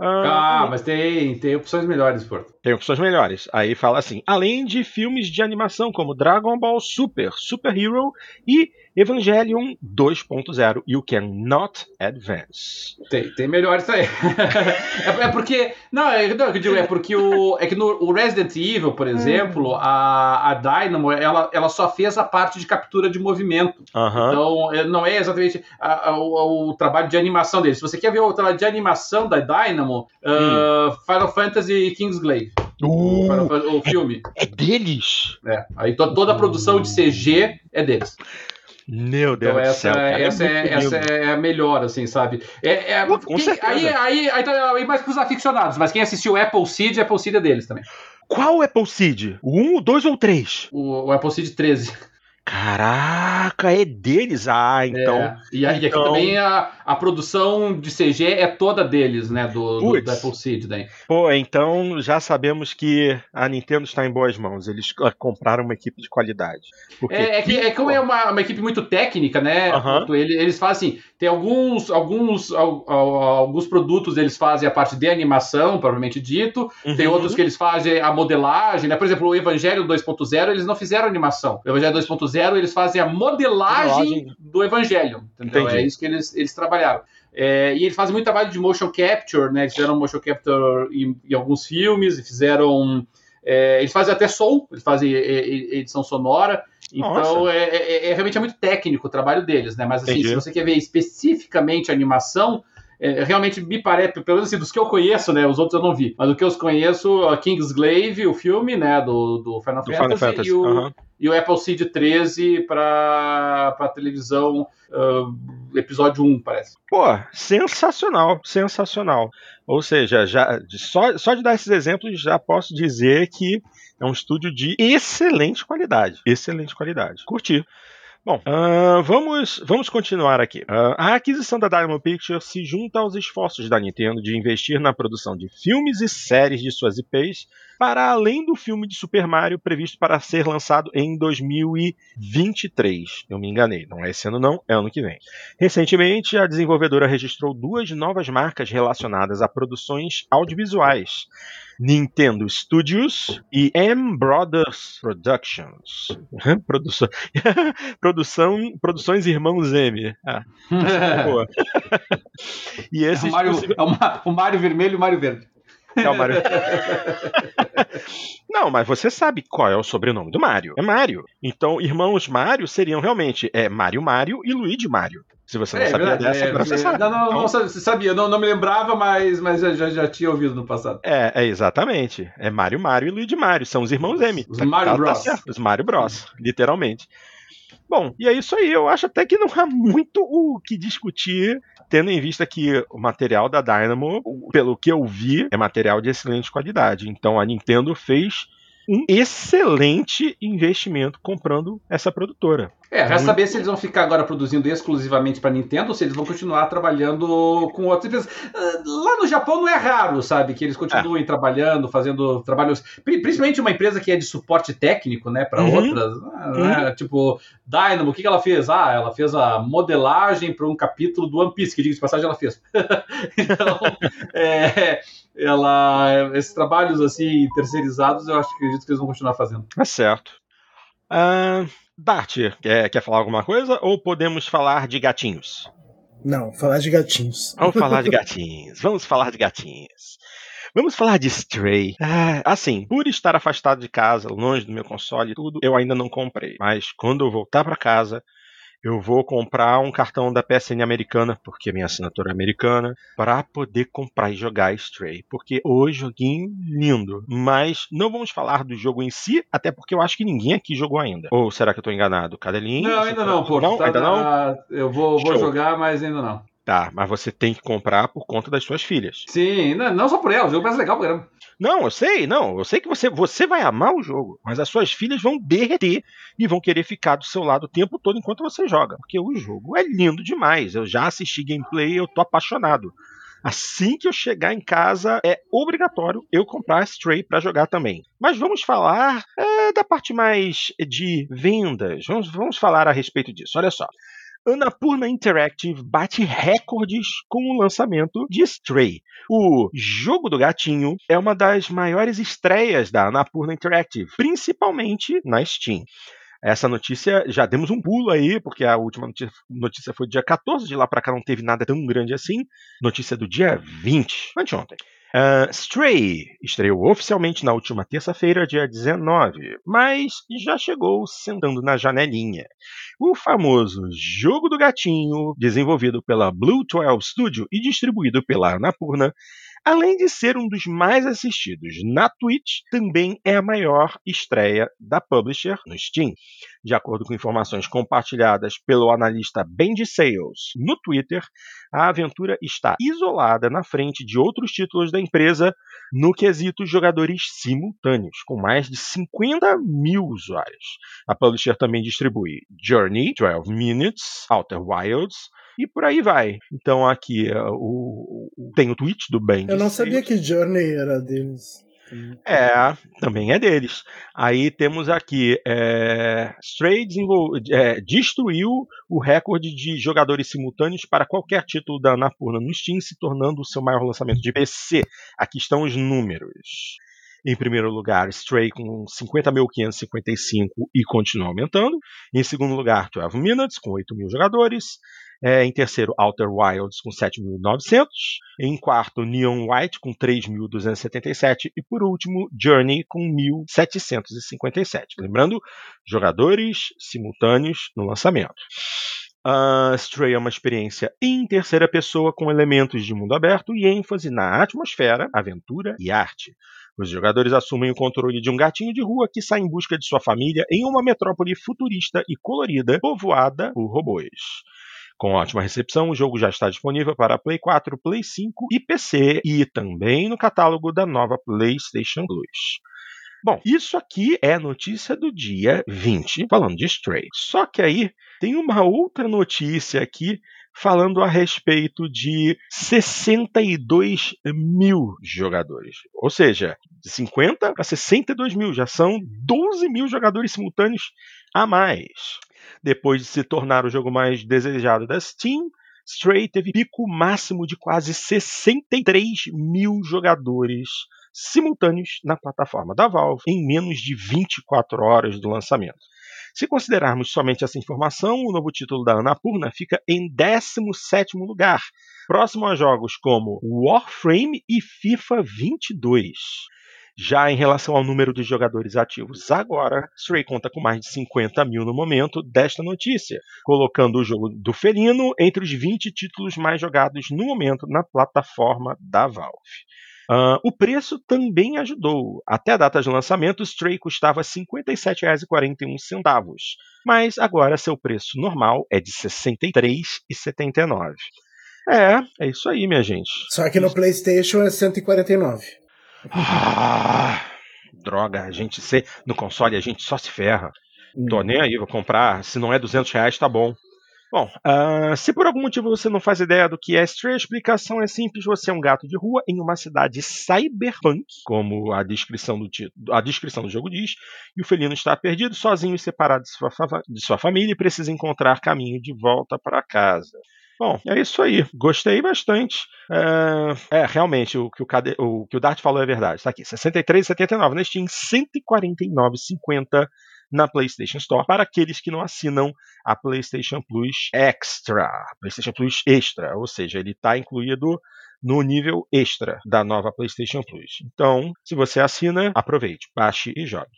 Ah, ah, mas tem, tem opções melhores, Porto. Tem opções melhores. Aí fala assim: além de filmes de animação como Dragon Ball Super, Super Hero e Evangelion 2.0 You Cannot Advance. Tem, tem melhores aí. é, é, porque. Não, é, não, eu digo, é porque o. É que no o Resident Evil, por exemplo, hum. a, a Dynamo ela, ela só fez a parte de captura de movimento. Uh -huh. Então, é, não é exatamente a, a, o, o, trabalho de animação deles. Se você quer ver o trabalho de animação da Dynamo, hum. uh, Final Fantasy Kingsglaive. Uh, o filme. É, é deles. É. Aí to, toda a produção de CG é deles. Meu Deus então, essa, do céu. Cara, é essa, é, essa é a melhor, assim, sabe? É, é, com quem, aí, aí, aí, tá, aí mais pros aficionados, mas quem assistiu Apple Seed, Apple Seed é deles também. Qual Apple Seed? O 1, o 2 ou o 3? O, o Apple Seed 13. Caraca, é deles? Ah, então. É. E, aí, então... aqui também a, a produção de CG é toda deles, né? Do, do, do Apple Seed daí. Pô, então já sabemos que a Nintendo está em boas mãos. Eles compraram uma equipe de qualidade. Porque... É, é, que, é como é uma, uma equipe muito técnica, né? Uhum. Eles, eles fazem assim, tem alguns, alguns, alguns produtos eles fazem a parte de animação, propriamente dito. Uhum. Tem outros que eles fazem a modelagem, né? Por exemplo, o Evangelho 2.0, eles não fizeram animação. O Evangelho 2.0, eles fazem a modelagem, do Evangelho. Então é isso que eles, eles trabalharam. É, e eles fazem muito trabalho de motion capture, né? Eles fizeram motion capture em, em alguns filmes, fizeram. É, eles fazem até som, eles fazem edição sonora. Então é, é, é, realmente é muito técnico o trabalho deles, né? Mas assim, Entendi. se você quer ver especificamente animação, é, realmente me parece, pelo menos assim, dos que eu conheço, né? Os outros eu não vi. Mas do que eu conheço, a Kingsglaive, o filme, né? Do, do Final, do Fantasy, Final Fantasy, e o, e o Apple Seed 13 para televisão, uh, episódio 1, parece. Pô, sensacional, sensacional. Ou seja, já, só, só de dar esses exemplos, já posso dizer que é um estúdio de excelente qualidade. Excelente qualidade. Curti. Bom, uh, vamos, vamos continuar aqui. Uh, a aquisição da Diamond Pictures se junta aos esforços da Nintendo de investir na produção de filmes e séries de suas IPs para além do filme de Super Mario previsto para ser lançado em 2023. Eu me enganei, não é esse ano não, é ano que vem. Recentemente, a desenvolvedora registrou duas novas marcas relacionadas a produções audiovisuais. Nintendo Studios e M Brothers Productions. Produção, produção, produções Irmãos M. Ah, boa. e esse é o Mario, é o Mario Vermelho e o Mario Verde. É o Mario. Não, mas você sabe qual é o sobrenome do Mario. É Mario. Então, irmãos Mario seriam realmente é Mario Mario e Luigi Mario. Se você não é, sabia verdade, dessa, é, agora você sabe. Não, não, então... não sabia, não, não, me lembrava, mas, mas já, já tinha ouvido no passado. É, é exatamente. É Mario Mario e Luigi Mario. São os irmãos M. Os tá, Mario tá, Bros. Tá os Mario Bros, literalmente. Bom, e é isso aí. Eu acho até que não há muito o que discutir, tendo em vista que o material da Dynamo, pelo que eu vi, é material de excelente qualidade. Então a Nintendo fez um excelente investimento comprando essa produtora. É, resta saber se eles vão ficar agora produzindo exclusivamente para Nintendo ou se eles vão continuar trabalhando com outras empresas. Ah, lá no Japão não é raro, sabe, que eles continuem é. trabalhando, fazendo trabalhos, principalmente uma empresa que é de suporte técnico, né, para uhum. outras, né, uhum. tipo Dynamo, o que, que ela fez? Ah, ela fez a modelagem para um capítulo do One Piece, que diga de passagem ela fez. então, é, ela, esses trabalhos assim terceirizados, eu acho que acredito que eles vão continuar fazendo. É certo. Uh, Bart, quer, quer falar alguma coisa ou podemos falar de gatinhos? Não, falar de gatinhos. Vamos falar de gatinhos. Vamos falar de gatinhos. Vamos falar de Stray. Ah, assim, por estar afastado de casa, longe do meu console e tudo, eu ainda não comprei. Mas quando eu voltar para casa, eu vou comprar um cartão da PSN americana, porque minha assinatura é americana, para poder comprar e jogar Stray. Porque o joguinho lindo. Mas não vamos falar do jogo em si, até porque eu acho que ninguém aqui jogou ainda. Ou será que eu tô enganado? Cadelinho? Não, ainda não, pô. Não, tá ainda não? Eu vou, vou jogar, mas ainda não. Tá, mas você tem que comprar por conta das suas filhas. Sim, não, só por elas, o jogo mais legal pra caramba. Não, eu sei, não. Eu sei que você, você vai amar o jogo, mas as suas filhas vão derreter e vão querer ficar do seu lado o tempo todo enquanto você joga. Porque o jogo é lindo demais. Eu já assisti gameplay e eu tô apaixonado. Assim que eu chegar em casa, é obrigatório eu comprar Stray para jogar também. Mas vamos falar é, da parte mais de vendas. Vamos, vamos falar a respeito disso. Olha só. Annapurna Interactive bate recordes com o lançamento de Stray. O jogo do gatinho é uma das maiores estreias da Annapurna Interactive, principalmente na Steam. Essa notícia já demos um pulo aí, porque a última notícia, notícia foi dia 14, de lá para cá não teve nada tão grande assim. Notícia do dia 20, anteontem. Uh, Stray estreou oficialmente na última terça-feira, dia 19, mas já chegou sentando na janelinha. O famoso Jogo do Gatinho, desenvolvido pela Blue 12 Studio e distribuído pela Anapurna, Além de ser um dos mais assistidos na Twitch, também é a maior estreia da publisher no Steam. De acordo com informações compartilhadas pelo analista Benji Sales no Twitter, a aventura está isolada na frente de outros títulos da empresa no quesito jogadores simultâneos, com mais de 50 mil usuários. A publisher também distribui Journey, 12 Minutes, Outer Wilds, e por aí vai. Então aqui é, o, o, tem o tweet do Ben. Eu não sabia que Journey era deles. É, também é deles. Aí temos aqui é, Stray é, destruiu o recorde de jogadores simultâneos para qualquer título da Anapurna no Steam, se tornando o seu maior lançamento de PC. Aqui estão os números. Em primeiro lugar, Stray com 50.555 e continua aumentando. Em segundo lugar, 12 Minutes com 8 mil jogadores. É, em terceiro, Outer Wilds com 7.900. Em quarto, Neon White com 3.277. E por último, Journey com 1.757. Lembrando, jogadores simultâneos no lançamento. Uh, Stray é uma experiência em terceira pessoa com elementos de mundo aberto e ênfase na atmosfera, aventura e arte. Os jogadores assumem o controle de um gatinho de rua que sai em busca de sua família em uma metrópole futurista e colorida, povoada por robôs. Com ótima recepção, o jogo já está disponível para Play 4, Play 5 e PC e também no catálogo da nova PlayStation Plus. Bom, isso aqui é notícia do dia 20, falando de Stray. Só que aí tem uma outra notícia aqui falando a respeito de 62 mil jogadores. Ou seja, de 50 para 62 mil, já são 12 mil jogadores simultâneos a mais. Depois de se tornar o jogo mais desejado da Steam, Stray teve pico máximo de quase 63 mil jogadores simultâneos na plataforma da Valve em menos de 24 horas do lançamento. Se considerarmos somente essa informação, o novo título da Annapurna fica em 17 lugar, próximo a jogos como Warframe e FIFA 22. Já em relação ao número de jogadores ativos agora, Stray conta com mais de 50 mil no momento desta notícia, colocando o jogo do felino entre os 20 títulos mais jogados no momento na plataforma da Valve. Uh, o preço também ajudou. Até a data de lançamento, o Stray custava R$ 57,41, mas agora seu preço normal é de R$ 63,79. É, é isso aí, minha gente. Só que no PlayStation é 149. Ah, droga, a gente se, no console a gente só se ferra. Hum. Tô nem aí, vou comprar. Se não é 200 reais, tá bom. Bom, uh, se por algum motivo você não faz ideia do que é Stray, a explicação é simples: você é um gato de rua em uma cidade cyberpunk, como a descrição do, a descrição do jogo diz, e o felino está perdido, sozinho e separado de sua, de sua família e precisa encontrar caminho de volta para casa. Bom, é isso aí. Gostei bastante. É, é realmente, o que o, o que o Dart falou é verdade. Está aqui, 63,79 na Steam, 149,50 na PlayStation Store para aqueles que não assinam a PlayStation Plus Extra, PlayStation Plus Extra, ou seja, ele está incluído no nível extra da nova PlayStation Plus. Então, se você assina, aproveite, baixe e jogue.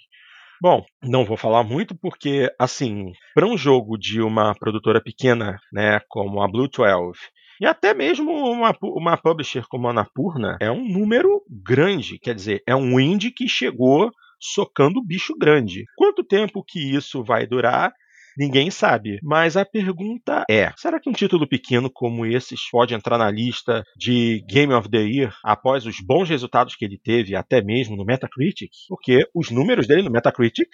Bom, não vou falar muito porque, assim, para um jogo de uma produtora pequena, né, como a Blue 12, e até mesmo uma, uma publisher como a Anapurna, é um número grande. Quer dizer, é um indie que chegou socando o bicho grande. Quanto tempo que isso vai durar? Ninguém sabe. Mas a pergunta é: será que um título pequeno como esses pode entrar na lista de Game of the Year após os bons resultados que ele teve, até mesmo no Metacritic? Porque os números dele no Metacritic,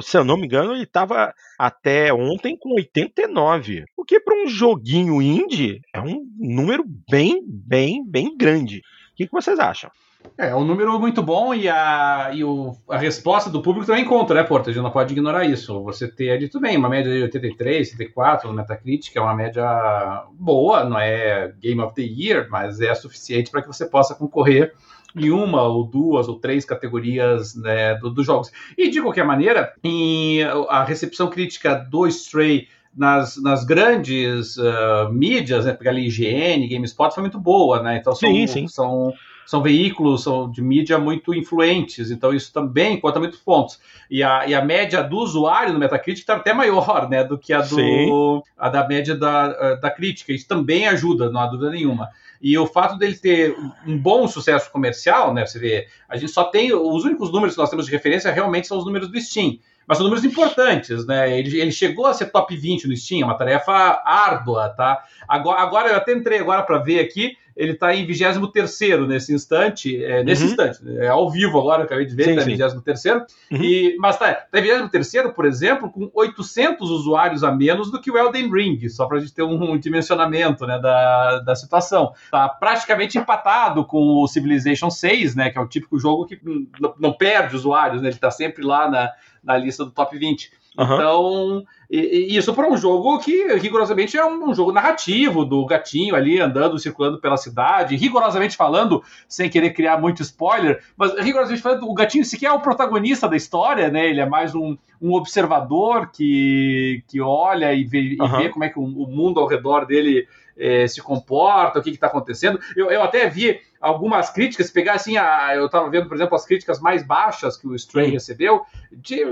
se eu não me engano, ele estava até ontem com 89. O que para um joguinho indie é um número bem, bem, bem grande. O que, que vocês acham? É, um número muito bom e a, e o, a resposta do público também conta, né, Porto? A gente não pode ignorar isso. Você ter ali, tudo bem, uma média de 83, 84 no Metacritic, é uma média boa, não é Game of the Year, mas é suficiente para que você possa concorrer em uma ou duas ou três categorias né, dos do jogos. E de qualquer maneira, em, a recepção crítica do Stray nas, nas grandes uh, mídias, né, pegar ali IGN, GameSpot, foi muito boa, né? Então são, sim, sim. são são veículos são de mídia muito influentes, então isso também conta muitos pontos. E a, e a média do usuário no Metacritic está até maior né, do que a, do, a da média da, eh, da crítica. Isso também ajuda, não há dúvida nenhuma. E o fato dele ter um bom sucesso comercial, né? Você vê, a gente só tem. Os únicos números que nós temos de referência realmente são os números do Steam mas são números importantes, né? Ele, ele, chegou a ser top 20 no Steam, é uma tarefa árdua, tá? Agora, agora eu até entrei agora para ver aqui, ele está em 23 nesse instante, é, nesse uhum. instante, é ao vivo agora, eu acabei de ver, está em 23 uhum. e Mas está tá em 23 por exemplo, com 800 usuários a menos do que o Elden Ring, só para a gente ter um, um, dimensionamento né, da, da situação. Está praticamente empatado com o Civilization 6, né, que é o típico jogo que não, não perde usuários, né, ele está sempre lá na, na lista do top 20. Uhum. Então, e, e isso para um jogo que rigorosamente é um, um, jogo narrativo do gatinho ali andando, circulando pela cidade, rigorosamente falando, sem querer criar muito spoiler, mas rigorosamente falando, o gatinho sequer é o protagonista da história, né? Ele é mais um, um observador que, que olha e vê, uhum. e vê como é que o, o mundo ao redor dele é, se comporta, o que está acontecendo. Eu, eu até vi algumas críticas, pegar assim, a, eu estava vendo, por exemplo, as críticas mais baixas que o Stray recebeu, de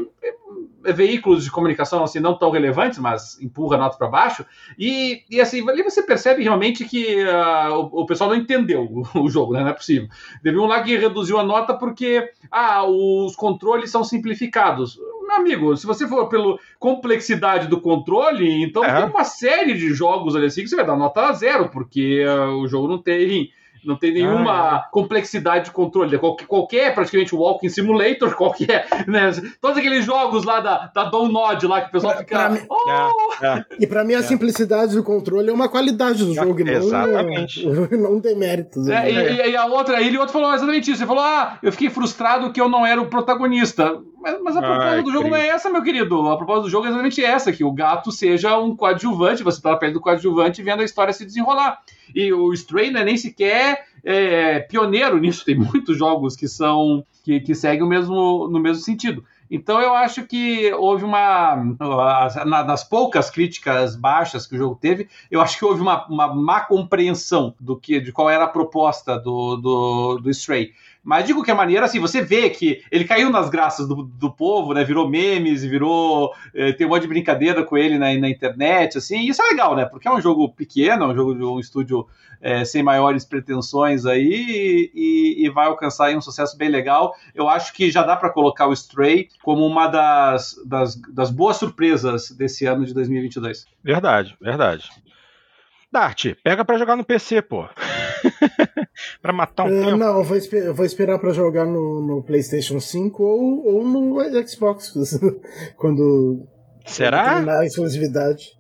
é, veículos de comunicação assim não tão relevantes, mas empurra a nota para baixo, e, e assim, ali você percebe realmente que uh, o, o, pessoal não entendeu o, o, jogo, né? não é possível. Teve um lá que reduziu a nota porque ah, os controles são simplificados. Meu amigo, se você for pela complexidade do controle, então é. tem uma série de jogos ali assim que você vai dar nota zero, porque uh, o jogo não tem Não tem nenhuma ah, é. complexidade de controle. Qualquer, qualquer, praticamente, Walking Simulator, qualquer. Né? Todos aqueles jogos lá da, da Nod lá que o pessoal pra, fica. Pra mim, oh! é, é, e pra mim, a é. simplicidade do controle é uma qualidade do jogo, não, exatamente. não tem méritos. É, e, e, a outra, ele outro falou exatamente isso. Ele falou: Ah, eu fiquei frustrado que eu não era o protagonista. Mas, mas a proposta Ai, do jogo não é essa, meu querido. A proposta do jogo é exatamente essa: que o gato seja um coadjuvante, você tá na pele do coadjuvante vendo a história se desenrolar. E o Stray não é nem sequer é, pioneiro nisso, tem muitos jogos que são que, que seguem o mesmo, no mesmo sentido. Então eu acho que houve uma. Nas poucas críticas baixas que o jogo teve, eu acho que houve uma, uma má compreensão do que, de qual era a proposta do, do, do Stray. Mas digo que a maneira, assim, você vê que ele caiu nas graças do, do povo, né? Virou memes, virou. Eh, tem um monte de brincadeira com ele na, na internet, assim. E isso é legal, né? Porque é um jogo pequeno, é um jogo de um estúdio eh, sem maiores pretensões aí e, e, vai alcançar aí um sucesso bem legal. Eu acho que já dá para colocar o Stray como uma das, das, das boas surpresas desse ano de 2022. Verdade, verdade. Dart, pega para jogar no PC, pô. para matar um uh, tempo. Não, eu vou, esper eu vou esperar para jogar no, no, PlayStation 5 ou, ou no Xbox quando Será? terminar a exclusividade.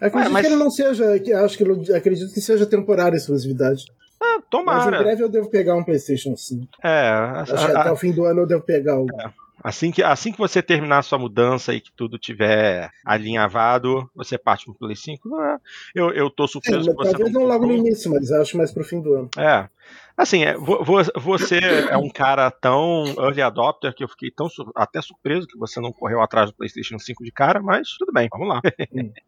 Acredito Ué, mas... que ele não seja, acho que acredito que seja temporária a exclusividade. Ah, tomara. Mas em breve eu devo pegar um PlayStation 5. É, acho a, que até a... o fim do ano eu devo pegar o. É. Assim que, assim que você terminar a sua mudança e que tudo tiver alinhavado, você parte pro Play 5. Eu, eu tô surpreso. É, talvez não logo no início, mas acho mais pro fim do ano. É. Assim, é, você é um cara tão early adopter que eu fiquei tão até surpreso que você não correu atrás do PlayStation 5 de cara, mas tudo bem, vamos lá. Hum.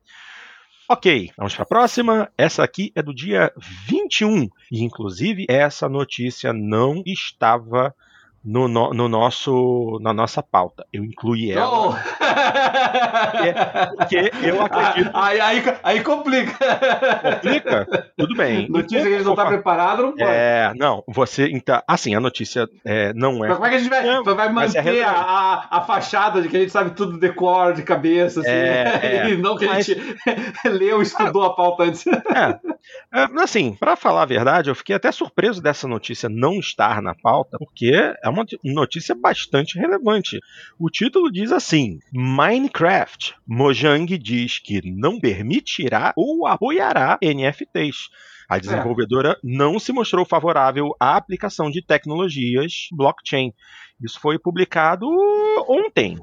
Ok, vamos para a próxima. Essa aqui é do dia 21 e, inclusive, essa notícia não estava no, no, no, nosso, na nossa pauta. Eu incluí ela. Oh. Porque, eu acredito. Aí, aí, aí complica. Complica? Tudo bem. Notícia que a gente não está preparado, não pode. É, não, você. Então, assim, a notícia é, não é. Mas como é que a gente vai, não, vai é manter é a, a, fachada de que a gente sabe tudo decor, de cabeça, assim, é, é, e não que mas... a gente leu, estudou a pauta antes. É. é assim, para falar a verdade, eu fiquei até surpreso dessa notícia não estar na pauta, porque é uma notícia bastante relevante. O título diz assim: Minecraft. Mojang diz que não permitirá ou apoiará NFTs. A desenvolvedora é. não se mostrou favorável à aplicação de tecnologias blockchain. Isso foi publicado ontem,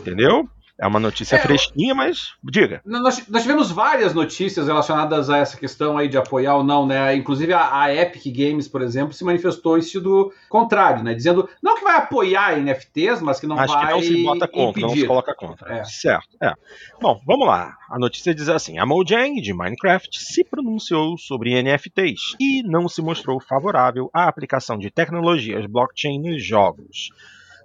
entendeu? É uma notícia é, fresquinha, mas diga. Nós, nós, tivemos várias notícias relacionadas a essa questão aí de apoiar ou não, né? Inclusive a, a Epic Games, por exemplo, se manifestou em sentido contrário, né? Dizendo não que vai apoiar NFTs, mas que não vai. Que não se bota contra, impedir. não se coloca contra. É. Certo. É. Bom, vamos lá. A notícia diz assim: a Mojang de Minecraft se pronunciou sobre NFTs e não se mostrou favorável à aplicação de tecnologias blockchain nos jogos.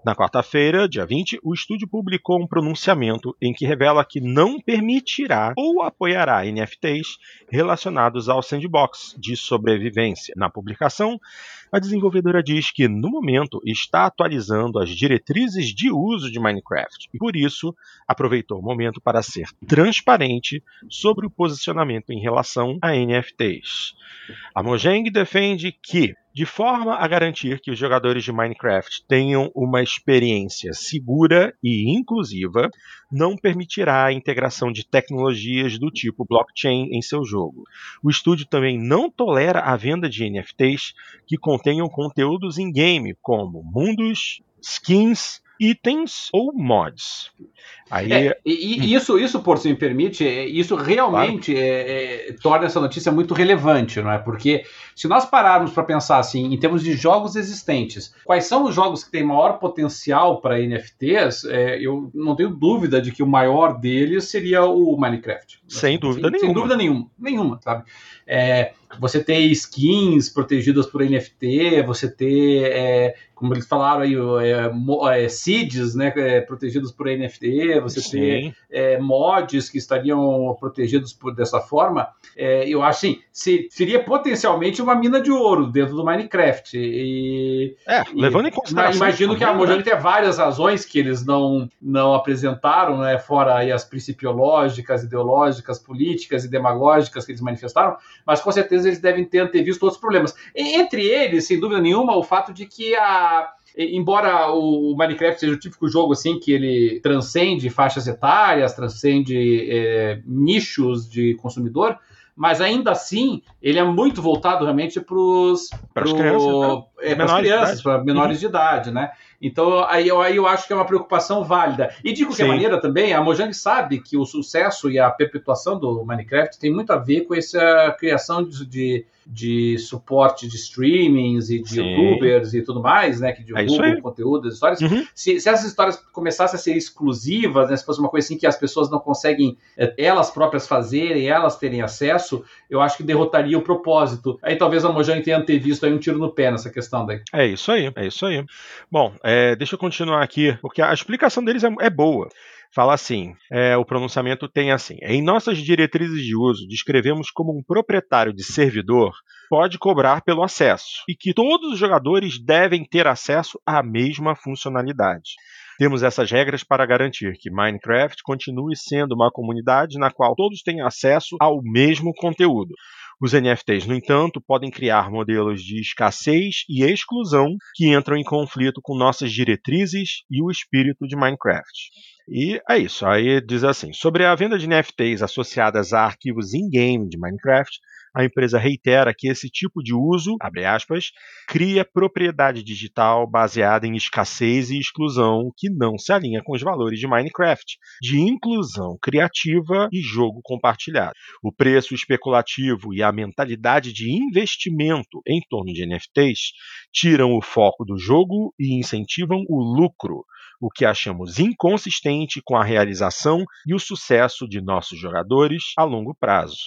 Na quarta-feira, dia 20, o estúdio publicou um pronunciamento em que revela que não permitirá ou apoiará NFTs relacionados ao sandbox de sobrevivência. Na publicação, a desenvolvedora diz que, no momento, está atualizando as diretrizes de uso de Minecraft e, por isso, aproveitou o momento para ser transparente sobre o posicionamento em relação a NFTs. A Mojang defende que de forma a garantir que os jogadores de Minecraft tenham uma experiência segura e inclusiva, não permitirá a integração de tecnologias do tipo blockchain em seu jogo. O estúdio também não tolera a venda de NFTs que contenham conteúdos in-game, como mundos, skins, itens ou mods. Aí... É, e, e, isso, isso, por se me permite, é, isso realmente claro. é, é, torna essa notícia muito relevante, não é? Porque se nós pararmos para pensar assim, em termos de jogos existentes, quais são os jogos que têm maior potencial para NFTs? É, eu não tenho dúvida de que o maior deles seria o Minecraft. Sem assim, dúvida sem, nenhuma. Sem dúvida nenhuma, nenhuma, sabe? É, você ter skins protegidas por NFT, você ter, é, como eles falaram aí, é, é, seeds né, é, protegidos por NFT, você Sim. ter é, mods que estariam protegidos por dessa forma, é, eu acho assim, seria potencialmente uma mina de ouro dentro do Minecraft. E, é, levando em consideração. Imagino que a Mojang tenha várias razões que eles não, não apresentaram, né, fora as principiológicas, ideológicas, políticas e demagógicas que eles manifestaram, mas com certeza eles devem ter antevisto outros problemas. Entre eles, sem dúvida nenhuma, o fato de que a embora o Minecraft seja o típico jogo assim que ele transcende faixas etárias, transcende é, nichos de consumidor, mas ainda assim ele é muito voltado realmente para os crianças, né? é, para menores uhum. de idade, né? Então aí eu, aí eu acho que é uma preocupação válida. E de qualquer Sim. maneira também, a Mojang sabe que o sucesso e a perpetuação do Minecraft tem muito a ver com essa criação de, de de suporte de streamings e de Sim. youtubers e tudo mais, né? Que é divulgam é conteúdo das histórias. Uhum. Se, se, essas histórias começassem a ser exclusivas, né, se fosse uma coisa assim que as pessoas não conseguem é, elas próprias fazerem, elas terem acesso, eu acho que derrotaria o propósito. Aí talvez a Mojang tenha antevisto aí um tiro no pé nessa questão daí. É isso aí, é isso aí. Bom, é, deixa eu continuar aqui, porque a explicação deles é, é boa fala assim: é, o pronunciamento tem assim. Em nossas diretrizes de uso, descrevemos como um proprietário de servidor pode cobrar pelo acesso e que todos os jogadores devem ter acesso à mesma funcionalidade. Temos essas regras para garantir que Minecraft continue sendo uma comunidade na qual todos têm acesso ao mesmo conteúdo. Os NFTs, no entanto, podem criar modelos de escassez e exclusão que entram em conflito com nossas diretrizes e o espírito de Minecraft. E é isso. Aí diz assim: sobre a venda de NFTs associadas a arquivos in-game de Minecraft, a empresa reitera que esse tipo de uso, abre aspas, cria propriedade digital baseada em escassez e exclusão que não se alinha com os valores de Minecraft, de inclusão criativa e jogo compartilhado. O preço especulativo e a mentalidade de investimento em torno de NFTs tiram o foco do jogo e incentivam o lucro, o que achamos inconsistente com a realização e o sucesso de nossos jogadores a longo prazo.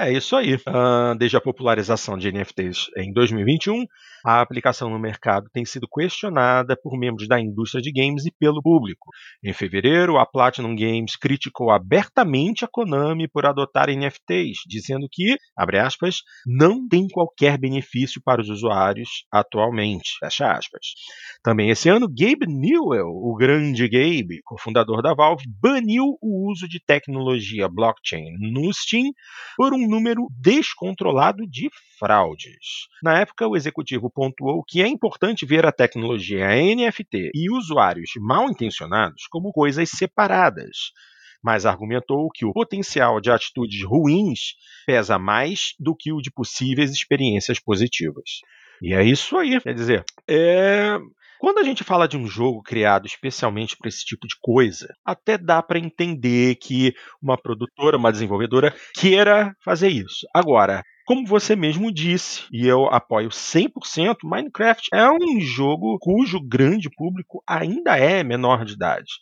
É isso aí. Uh, desde a popularização de NFTs em 2021, a aplicação no mercado tem sido questionada por membros da indústria de games e pelo público. Em fevereiro, a Platinum Games criticou abertamente a Konami por adotar NFTs, dizendo que, abre aspas, não tem qualquer benefício para os usuários atualmente. Fecha aspas. Também esse ano, Gabe Newell, o grande Gabe, cofundador da Valve, baniu o uso de tecnologia blockchain no Steam por um número descontrolado de fraudes. Na época, o executivo pontuou que é importante ver a tecnologia NFT e usuários mal intencionados como coisas separadas, mas argumentou que o potencial de atitudes ruins pesa mais do que o de possíveis experiências positivas. E é isso aí. Quer dizer, é... Quando a gente fala de um jogo criado especialmente para esse tipo de coisa, até dá para entender que uma produtora, uma desenvolvedora queira fazer isso. Agora, como você mesmo disse, e eu apoio 100%, Minecraft é um jogo cujo grande público ainda é menor de idade.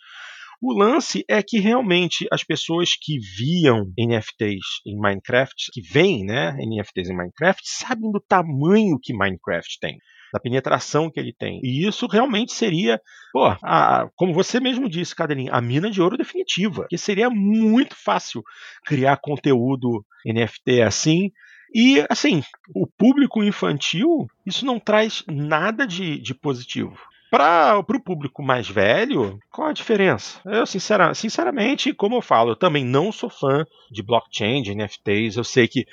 O lance é que realmente as pessoas que viam NFTs em Minecraft, que veem né, NFTs em Minecraft, sabem do tamanho que Minecraft tem da penetração que ele tem. E isso realmente seria, pô, a, como você mesmo disse, Cadelinho, a mina de ouro definitiva. Que seria muito fácil criar conteúdo NFT assim. E, assim, o público infantil, isso não traz nada de, de positivo. Para o público mais velho, qual a diferença? Eu, sincera, sinceramente, como eu falo, eu também não sou fã de blockchain, de NFTs. Eu sei que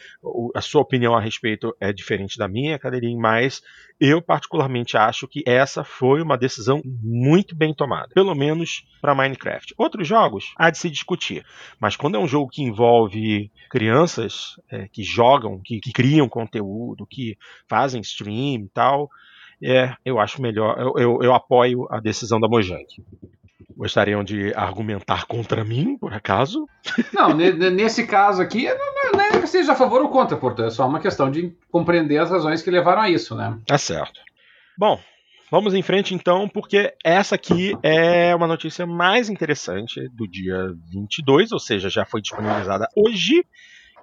a sua opinião a respeito é diferente da minha, Cadeirinho, mas eu particularmente acho que essa foi uma decisão muito bem tomada, pelo menos para Minecraft. Outros jogos há de se discutir, mas quando é um jogo que envolve crianças é, que jogam, que, que criam conteúdo, que fazem stream e tal é, eu acho melhor, eu, eu, eu apoio a decisão da Mojang. Gostariam de argumentar contra mim, por acaso? Não, nesse caso aqui, não é que seja a favor ou contra, portanto, é só uma questão de compreender as razões que levaram a isso, né? Tá certo. Bom, vamos em frente então, porque essa aqui é uma notícia mais interessante do dia 22, ou seja, já foi disponibilizada hoje,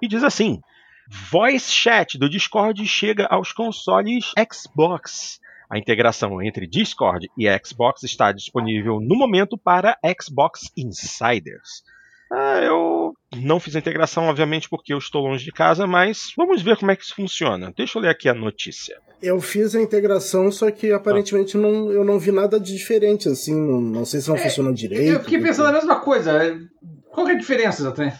e diz assim: Voice Chat do Discord chega aos consoles Xbox. A integração entre Discord e Xbox está disponível no momento para Xbox Insiders. Ah, eu não fiz a integração, obviamente, porque eu estou longe de casa, mas vamos ver como é que isso funciona. Deixa eu ler aqui a notícia. Eu fiz a integração, só que aparentemente ah. não, eu não vi nada de diferente, assim. Não, não sei se não é, funciona direito. Eu fiquei pensando a mesma coisa. Qual é a diferença, exatamente?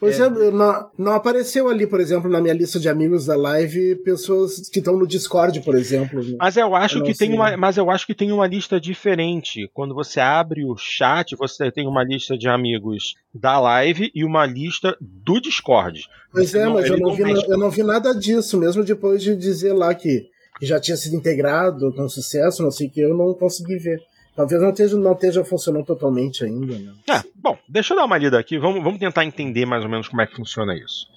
Pois é, é não, não, apareceu ali, por exemplo, na minha lista de amigos da live, pessoas que estão no Discord, por exemplo. Né? Mas eu acho eu que tem uma, mas eu acho que tem uma lista diferente. Quando você abre o chat, você tem uma lista de amigos da live e uma lista do Discord. Pois é, mas eu não, vi, eu não vi nada disso, mesmo depois de dizer lá que já tinha sido integrado com sucesso, não sei o que, eu não consegui ver. Talvez não esteja, não esteja funcionando totalmente ainda. Né? É, bom, deixa eu dar uma lida aqui. Vamos, vamos tentar entender mais ou menos como é que funciona isso.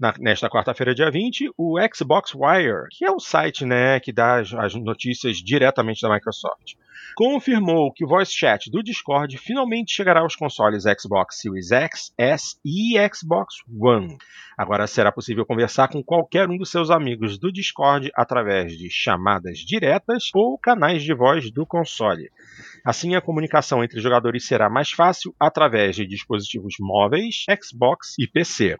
Na, nesta quarta-feira, dia 20, o Xbox Wire, que é o site né, que dá as, as notícias diretamente da Microsoft, confirmou que o voice chat do Discord finalmente chegará aos consoles Xbox Series X, S e Xbox One. Agora será possível conversar com qualquer um dos seus amigos do Discord através de chamadas diretas ou canais de voz do console. Assim, a comunicação entre jogadores será mais fácil através de dispositivos móveis, Xbox e PC.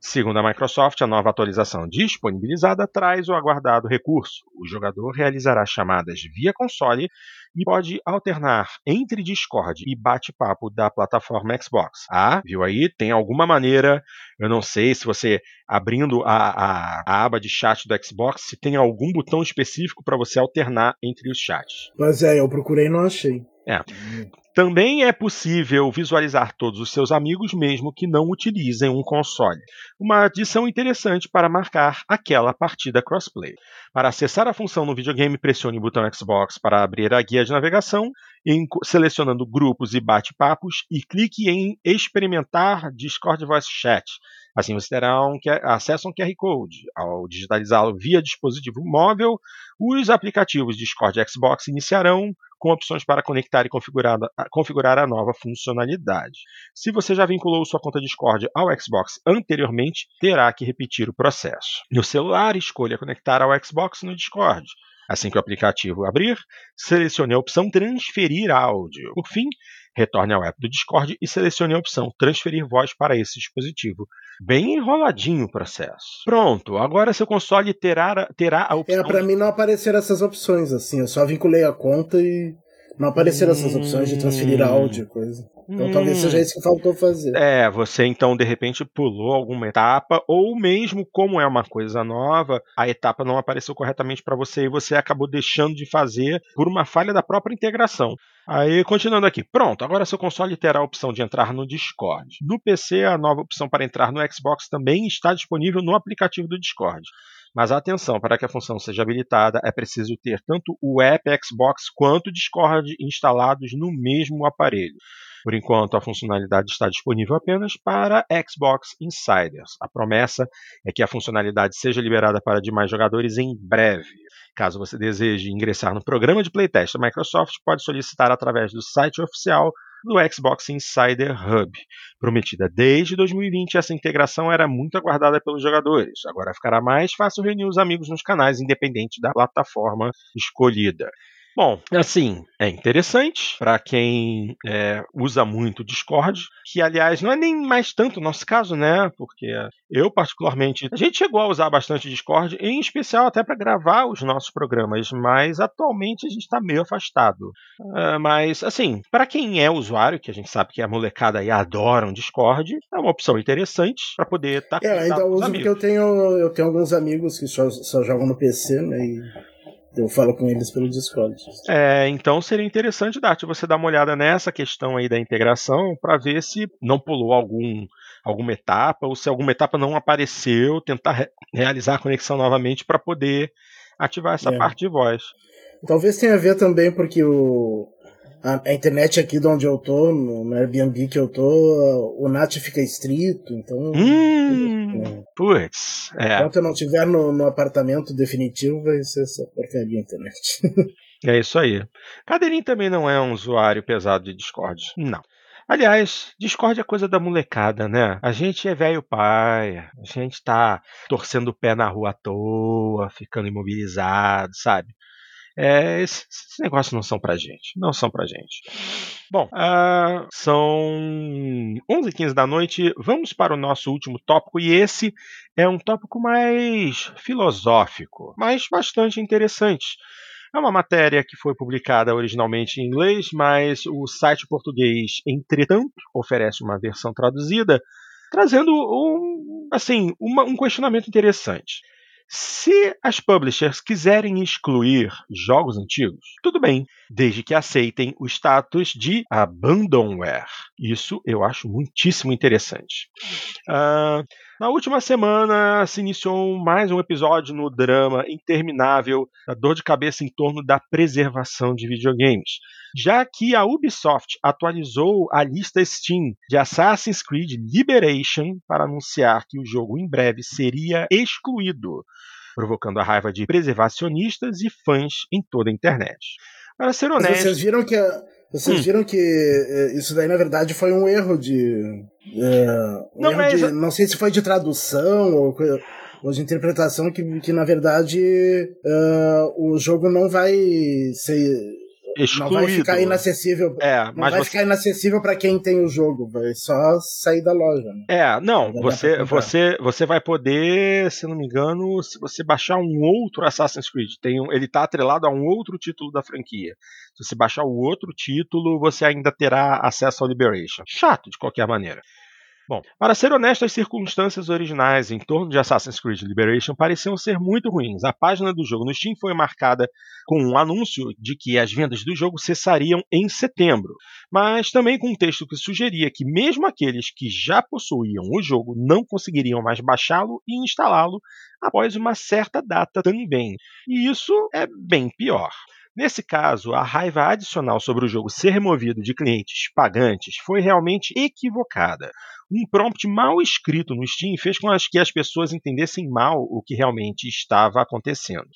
Segundo a Microsoft, a nova atualização disponibilizada traz o aguardado recurso. O jogador realizará chamadas via console e pode alternar entre Discord e bate-papo da plataforma Xbox. Ah, viu aí? Tem alguma maneira, eu não sei se você abrindo a, a, a aba de chat do Xbox, se tem algum botão específico para você alternar entre os chats. Mas é, eu procurei e não achei. É. Também é possível visualizar todos os seus amigos, mesmo que não utilizem um console. Uma adição interessante para marcar aquela partida crossplay. Para acessar a função no videogame, pressione o botão Xbox para abrir a guia de navegação, selecionando grupos e bate-papos, e clique em Experimentar Discord Voice Chat. Assim você terá um, acesso a um QR Code. Ao digitalizá-lo via dispositivo móvel, os aplicativos Discord e Xbox iniciarão com opções para conectar e configurar, configurar a nova funcionalidade. Se você já vinculou sua conta Discord ao Xbox anteriormente, terá que repetir o processo. No celular, escolha conectar ao Xbox no Discord. Assim que o aplicativo abrir, selecione a opção Transferir áudio. Por fim, retorne ao app do Discord e selecione a opção Transferir voz para esse dispositivo. Bem enroladinho o processo. Pronto, agora seu console terá, terá a opção. É, para mim não apareceram essas opções, assim. Eu só vinculei a conta e não apareceram hum... essas opções de transferir hum. áudio e coisa. Então hum... talvez seja isso que faltou fazer. É, você então de repente pulou alguma etapa, ou mesmo como é uma coisa nova, a etapa não apareceu corretamente para você e você acabou deixando de fazer por uma falha da própria integração. Aí, continuando aqui. Pronto, agora seu console terá a opção de entrar no Discord. No PC, a nova opção para entrar no Xbox também está disponível no aplicativo do Discord. Mas atenção, para que a função seja habilitada, é preciso ter tanto o app Xbox quanto o Discord instalados no mesmo aparelho. Por enquanto, a funcionalidade está disponível apenas para Xbox Insiders. A promessa é que a funcionalidade seja liberada para demais jogadores em breve. Caso você deseje ingressar no programa de playtest da Microsoft, pode solicitar através do site oficial do Xbox Insider Hub. Prometida desde 2020, essa integração era muito aguardada pelos jogadores. Agora ficará mais fácil reunir os amigos nos canais, independente da plataforma escolhida. Bom, assim, é interessante para quem é, usa muito Discord, que aliás não é nem mais tanto o nosso caso, né? Porque eu, particularmente, a gente chegou a usar bastante Discord, em especial até para gravar os nossos programas, mas atualmente a gente está meio afastado. Uh, mas, assim, para quem é usuário, que a gente sabe que a molecada aí adora um Discord, é uma opção interessante para poder estar tá É, ainda uso porque eu tenho, eu tenho alguns amigos que só, só jogam no PC, né? E eu falo com eles pelo Discord. É, então seria interessante, Dart, você dar uma olhada nessa questão aí da integração para ver se não pulou algum, alguma etapa ou se alguma etapa não apareceu, tentar re realizar a conexão novamente para poder ativar essa é. parte de voz. Talvez tenha a ver também porque o, a, a, internet aqui de onde eu tô, no, Airbnb que eu tô, o NAT fica estrito, então. Hum, é. Putz, é. Enquanto eu não estiver no, no, apartamento definitivo, vai ser essa porcaria a internet. é isso aí. Cadeirinho também não é um usuário pesado de Discord. Não. Aliás, Discord é coisa da molecada, né? A gente é velho pai, a gente tá torcendo o pé na rua à toa, ficando imobilizado, sabe? É, esses, esses, negócios não são pra gente. Não são pra gente. Bom, uh, são 11h15 da noite. Vamos para o nosso último tópico. E esse é um tópico mais filosófico, mas bastante interessante. É uma matéria que foi publicada originalmente em inglês, mas o site português, entretanto, oferece uma versão traduzida, trazendo um, assim, uma, um questionamento interessante. Se as publishers quiserem excluir jogos antigos, tudo bem, desde que aceitem o status de abandonware. Isso eu acho muitíssimo interessante. Uh, na última semana se iniciou mais um episódio no drama interminável da dor de cabeça em torno da preservação de videogames, já que a Ubisoft atualizou a lista Steam de Assassin's Creed Liberation para anunciar que o jogo em breve seria excluído, provocando a raiva de preservacionistas e fãs em toda a internet. Para ser honesto, Mas vocês viram que a vocês hum. viram que eh, isso daí, na verdade, foi um erro de. É, não, de, não sei se foi de tradução ou, ou de interpretação, que, que na verdade uh, o jogo não vai ser excluído. Não vai ficar inacessível. É, não mas vai você... ficar inacessível para quem tem o jogo, vai só sair da loja. Né? É, não, você, você, você vai poder, se não me engano, se você baixar um outro Assassin's Creed, tem um, ele tá atrelado a um outro título da franquia. Se você baixar o outro título, você ainda terá acesso ao Liberation. Chato de qualquer maneira. Bom, para ser honesto, as circunstâncias originais em torno de Assassin's Creed Liberation pareciam ser muito ruins. A página do jogo no Steam foi marcada com um anúncio de que as vendas do jogo cessariam em setembro, mas também com um texto que sugeria que mesmo aqueles que já possuíam o jogo não conseguiriam mais baixá-lo e instalá-lo após uma certa data também. E isso é bem pior. Nesse caso, a raiva adicional sobre o jogo ser removido de clientes pagantes foi realmente equivocada. Um prompt mal escrito no Steam fez com que as pessoas entendessem mal o que realmente estava acontecendo.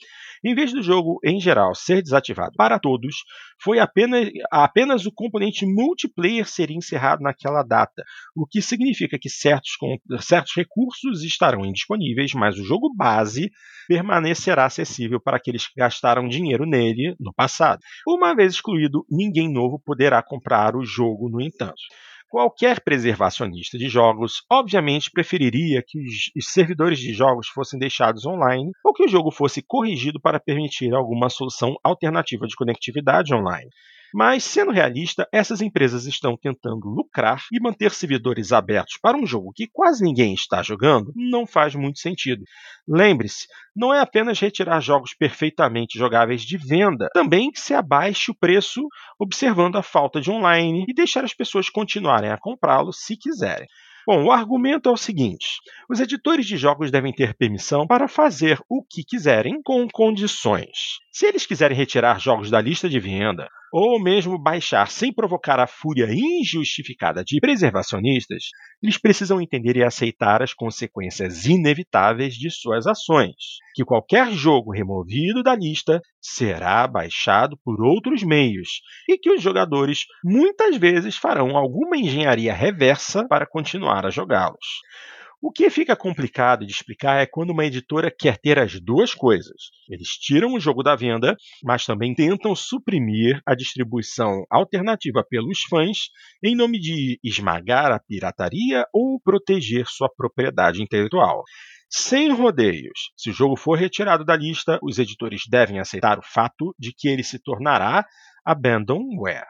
Em vez do jogo, em geral, ser desativado para todos, foi apenas, apenas o componente multiplayer ser encerrado naquela data, o que significa que certos, certos recursos estarão indisponíveis, mas o jogo base permanecerá acessível para aqueles que gastaram dinheiro nele no passado. Uma vez excluído, ninguém novo poderá comprar o jogo, no entanto. Qualquer preservacionista de jogos, obviamente, preferiria que os servidores de jogos fossem deixados online ou que o jogo fosse corrigido para permitir alguma solução alternativa de conectividade online. Mas, sendo realista, essas empresas estão tentando lucrar e manter servidores abertos para um jogo que quase ninguém está jogando não faz muito sentido. Lembre-se, não é apenas retirar jogos perfeitamente jogáveis de venda, também que se abaixe o preço observando a falta de online e deixar as pessoas continuarem a comprá-lo se quiserem. Bom, o argumento é o seguinte: os editores de jogos devem ter permissão para fazer o que quiserem com condições. Se eles quiserem retirar jogos da lista de venda, ou mesmo baixar sem provocar a fúria injustificada de preservacionistas, eles precisam entender e aceitar as consequências inevitáveis de suas ações, que qualquer jogo removido da lista será baixado por outros meios e que os jogadores muitas vezes farão alguma engenharia reversa para continuar a jogá-los. O que fica complicado de explicar é quando uma editora quer ter as duas coisas. Eles tiram o jogo da venda, mas também tentam suprimir a distribuição alternativa pelos fãs em nome de esmagar a pirataria ou proteger sua propriedade intelectual. Sem rodeios, se o jogo for retirado da lista, os editores devem aceitar o fato de que ele se tornará abandonware.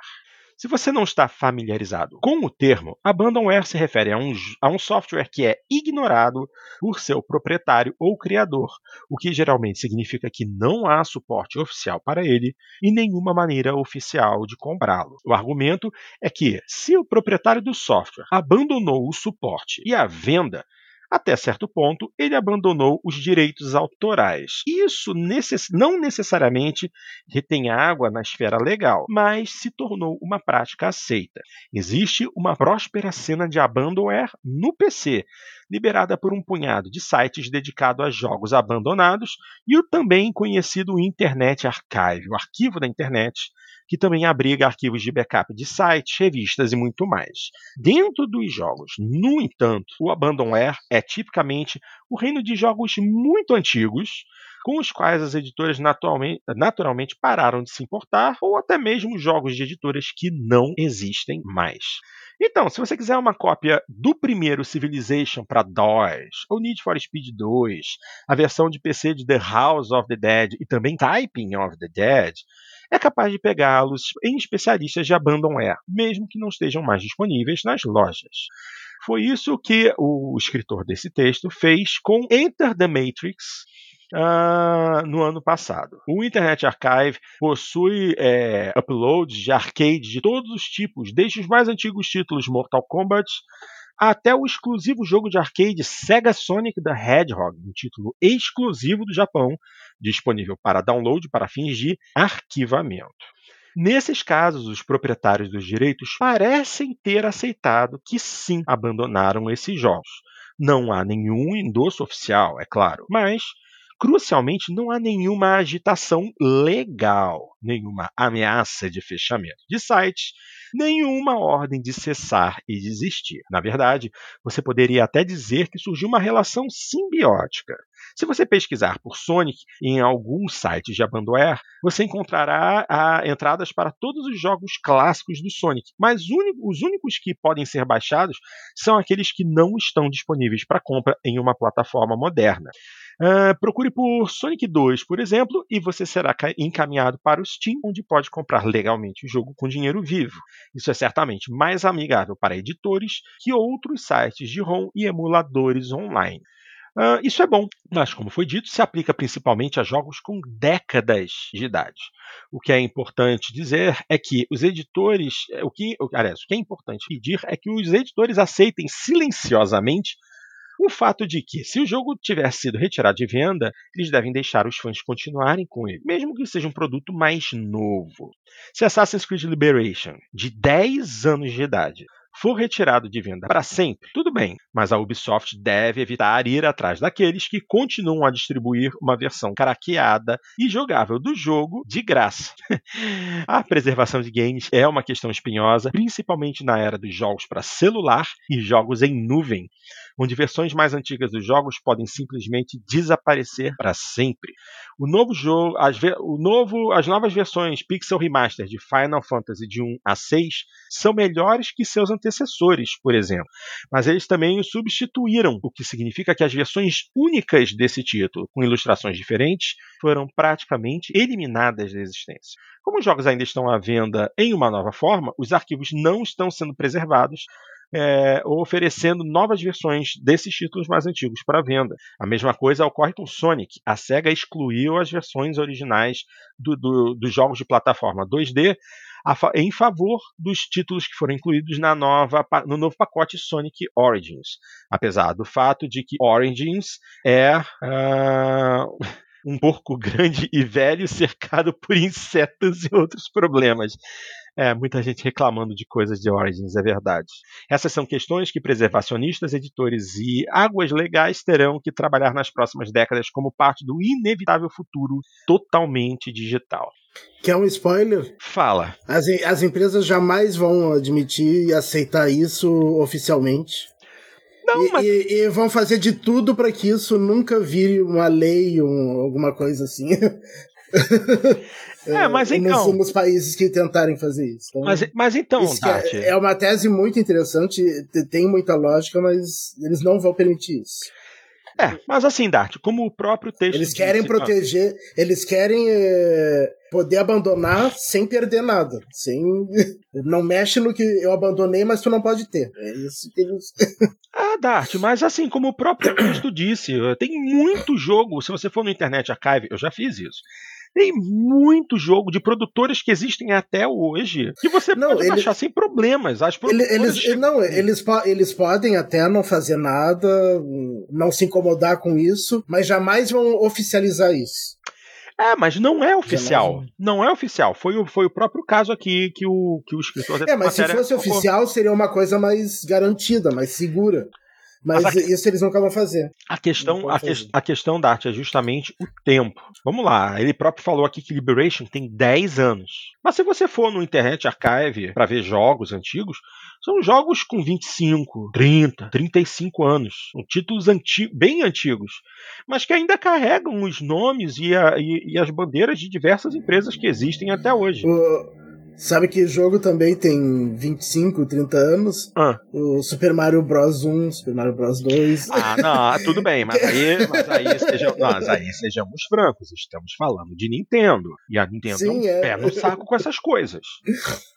Se você não está familiarizado com o termo, abandonware se refere a um, a um software que é ignorado por seu proprietário ou criador, o que geralmente significa que não há suporte oficial para ele e nenhuma maneira oficial de comprá-lo. O argumento é que, se o proprietário do software abandonou o suporte e a venda, até certo ponto, ele abandonou os direitos autorais. Isso necess não necessariamente retém água na esfera legal, mas se tornou uma prática aceita. Existe uma próspera cena de abandonware no PC, liberada por um punhado de sites dedicados a jogos abandonados e o também conhecido Internet Archive, o arquivo da internet, que também abriga arquivos de backup de sites, revistas e muito mais. Dentro dos jogos, no entanto, o Abandonware é tipicamente o reino de jogos muito antigos, com os quais as editoras naturalmente, pararam de se importar, ou até mesmo jogos de editoras que não existem mais. Então, se você quiser uma cópia do primeiro Civilization para DOS, ou Need for Speed 2, a versão de PC de The House of the Dead e também Typing of the Dead, é capaz de pegá-los em especialistas de abandonware, mesmo que não estejam mais disponíveis nas lojas. Foi isso que o escritor desse texto fez com Enter the Matrix, Uh, no ano passado. O Internet Archive possui é, uploads de arcade de todos os tipos, desde os mais antigos títulos Mortal Kombat até o exclusivo jogo de arcade Sega Sonic the Hedgehog, um título exclusivo do Japão, disponível para download para fins de arquivamento. Nesses casos, os proprietários dos direitos parecem ter aceitado que sim abandonaram esses jogos. Não há nenhum endosso oficial, é claro, mas Crucialmente, não há nenhuma agitação legal, nenhuma ameaça de fechamento de site, nenhuma ordem de cessar e desistir. Na verdade, você poderia até dizer que surgiu uma relação simbiótica. Se você pesquisar por Sonic em alguns sites de abandonware, você encontrará ah, entradas para todos os jogos clássicos do Sonic, mas os únicos que podem ser baixados são aqueles que não estão disponíveis para compra em uma plataforma moderna. Uh, procure por Sonic 2, por exemplo, e você será encaminhado para o Steam, onde pode comprar legalmente o jogo com dinheiro vivo. Isso é certamente mais amigável para editores que outros sites de ROM e emuladores online. Uh, isso é bom, mas, como foi dito, se aplica principalmente a jogos com décadas de idade. O que é importante dizer é que os editores, o que, aliás, o que é importante pedir é que os editores aceitem silenciosamente o fato de que, se o jogo tiver sido retirado de venda, eles devem deixar os fãs continuarem com ele, mesmo que seja um produto mais novo. Se Assassin's Creed Liberation, de 10 anos de idade, for retirado de venda para sempre, tudo bem, mas a Ubisoft deve evitar ir atrás daqueles que continuam a distribuir uma versão craqueada e jogável do jogo de graça. a preservação de games é uma questão espinhosa, principalmente na era dos jogos para celular e jogos em nuvem, onde versões mais antigas dos jogos podem simplesmente desaparecer para sempre. O novo jogo, as, o novo, as novas versões Pixel Remaster de Final Fantasy de 1 a 6 são melhores que seus antecessores, por exemplo, mas eles também o substituíram, o que significa que as versões únicas desse título, com ilustrações diferentes, foram praticamente eliminadas da existência. Como os jogos ainda estão à venda em uma nova forma, os arquivos não estão sendo preservados, é, oferecendo novas versões desses títulos mais antigos para venda. A mesma coisa ocorre com Sonic. A SEGA excluiu as versões originais do, do, dos jogos de plataforma 2D em favor dos títulos que foram incluídos na nova, no novo pacote Sonic Origins. Apesar do fato de que Origins é. Uh um porco grande e velho cercado por insetos e outros problemas. É, muita gente reclamando de coisas de Origins, é verdade. Essas são questões que preservacionistas, editores e águas legais terão que trabalhar nas próximas décadas como parte do inevitável futuro totalmente digital. Quer um spoiler? Fala. As, as empresas jamais vão admitir e aceitar isso oficialmente. Não, e, mas... e, e, vão fazer de tudo para que isso nunca vire uma lei ou alguma coisa assim. É, mas então. Nos, nos, países que tentarem fazer isso. Então, mas, mas então, é, Tati... é, é uma tese muito interessante, tem muita lógica, mas eles não vão permitir isso. É, mas assim, Dart, como o próprio texto. Eles querem disse, proteger, eles querem é, poder abandonar sem perder nada. Sem. Não mexe no que eu abandonei, mas tu não pode ter. É isso que eles. ah, Dart, mas assim, como o próprio texto disse, tem muito jogo. Se você for no Internet Archive, eu já fiz isso. Tem muito jogo de produtores que existem até hoje que você não, pode ele, baixar sem problemas. As eles, eles, não, eles, eles podem até não fazer nada, não se incomodar com isso, mas jamais vão oficializar isso. É, mas não é oficial. Não é oficial. Foi o, foi o próprio caso aqui que o, que o escritor É, mas se fosse oficial, seria uma coisa mais garantida, mais segura. Mas, Mas a... isso eles nunca vão fazer. A questão, a, que, a questão da arte é justamente o tempo. Vamos lá, ele próprio falou aqui que Liberation tem 10 anos. Mas se você for no Internet Archive para ver jogos antigos, são jogos com 25, 30, 35 anos. São títulos anti bem antigos, mas que ainda carregam os nomes e, a, e, e, as bandeiras de diversas empresas que existem até hoje. O, Sabe que jogo também tem 25, 30 anos? Ah. O Super Mario Bros 1, Super Mario Bros 2. Ah, não, tudo bem, mas aí, mas aí, sejam, aí sejamos francos, estamos falando de Nintendo. E a Nintendo Sim, é um pé no saco com essas coisas.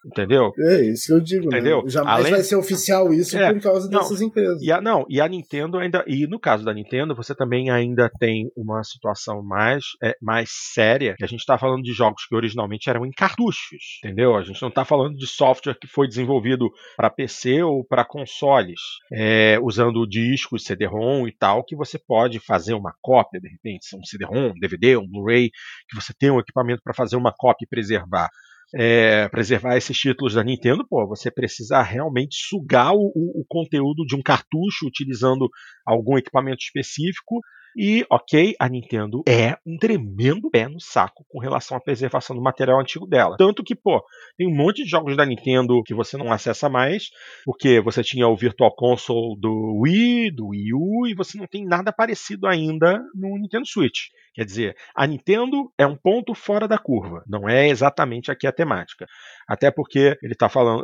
Entendeu? É isso que eu digo. Né? Entendeu? Né? Jamais Além... vai ser oficial isso é, por causa não, dessas empresas. E a, não, e a Nintendo ainda. E no caso da Nintendo, você também ainda tem uma situação mais, é, mais séria, que a gente está falando de jogos que originalmente eram em cartuchos. Entendeu? A gente não está falando de software que foi desenvolvido para PC ou para consoles, é, usando discos, CD-ROM e tal, que você pode fazer uma cópia, de repente, um CD-ROM, um DVD, um Blu-ray, que você tem um equipamento para fazer uma cópia e preservar. É, preservar esses títulos da Nintendo, pô, você precisa realmente sugar o, o conteúdo de um cartucho utilizando algum equipamento específico e, ok, a Nintendo é um tremendo pé no saco com relação à preservação do material antigo dela. Tanto que, pô, tem um monte de jogos da Nintendo que você não acessa mais, porque você tinha o Virtual Console do Wii, do Wii U, e você não tem nada parecido ainda no Nintendo Switch. Quer dizer, a Nintendo é um ponto fora da curva, não é exatamente aqui a temática. Até porque ele está falando.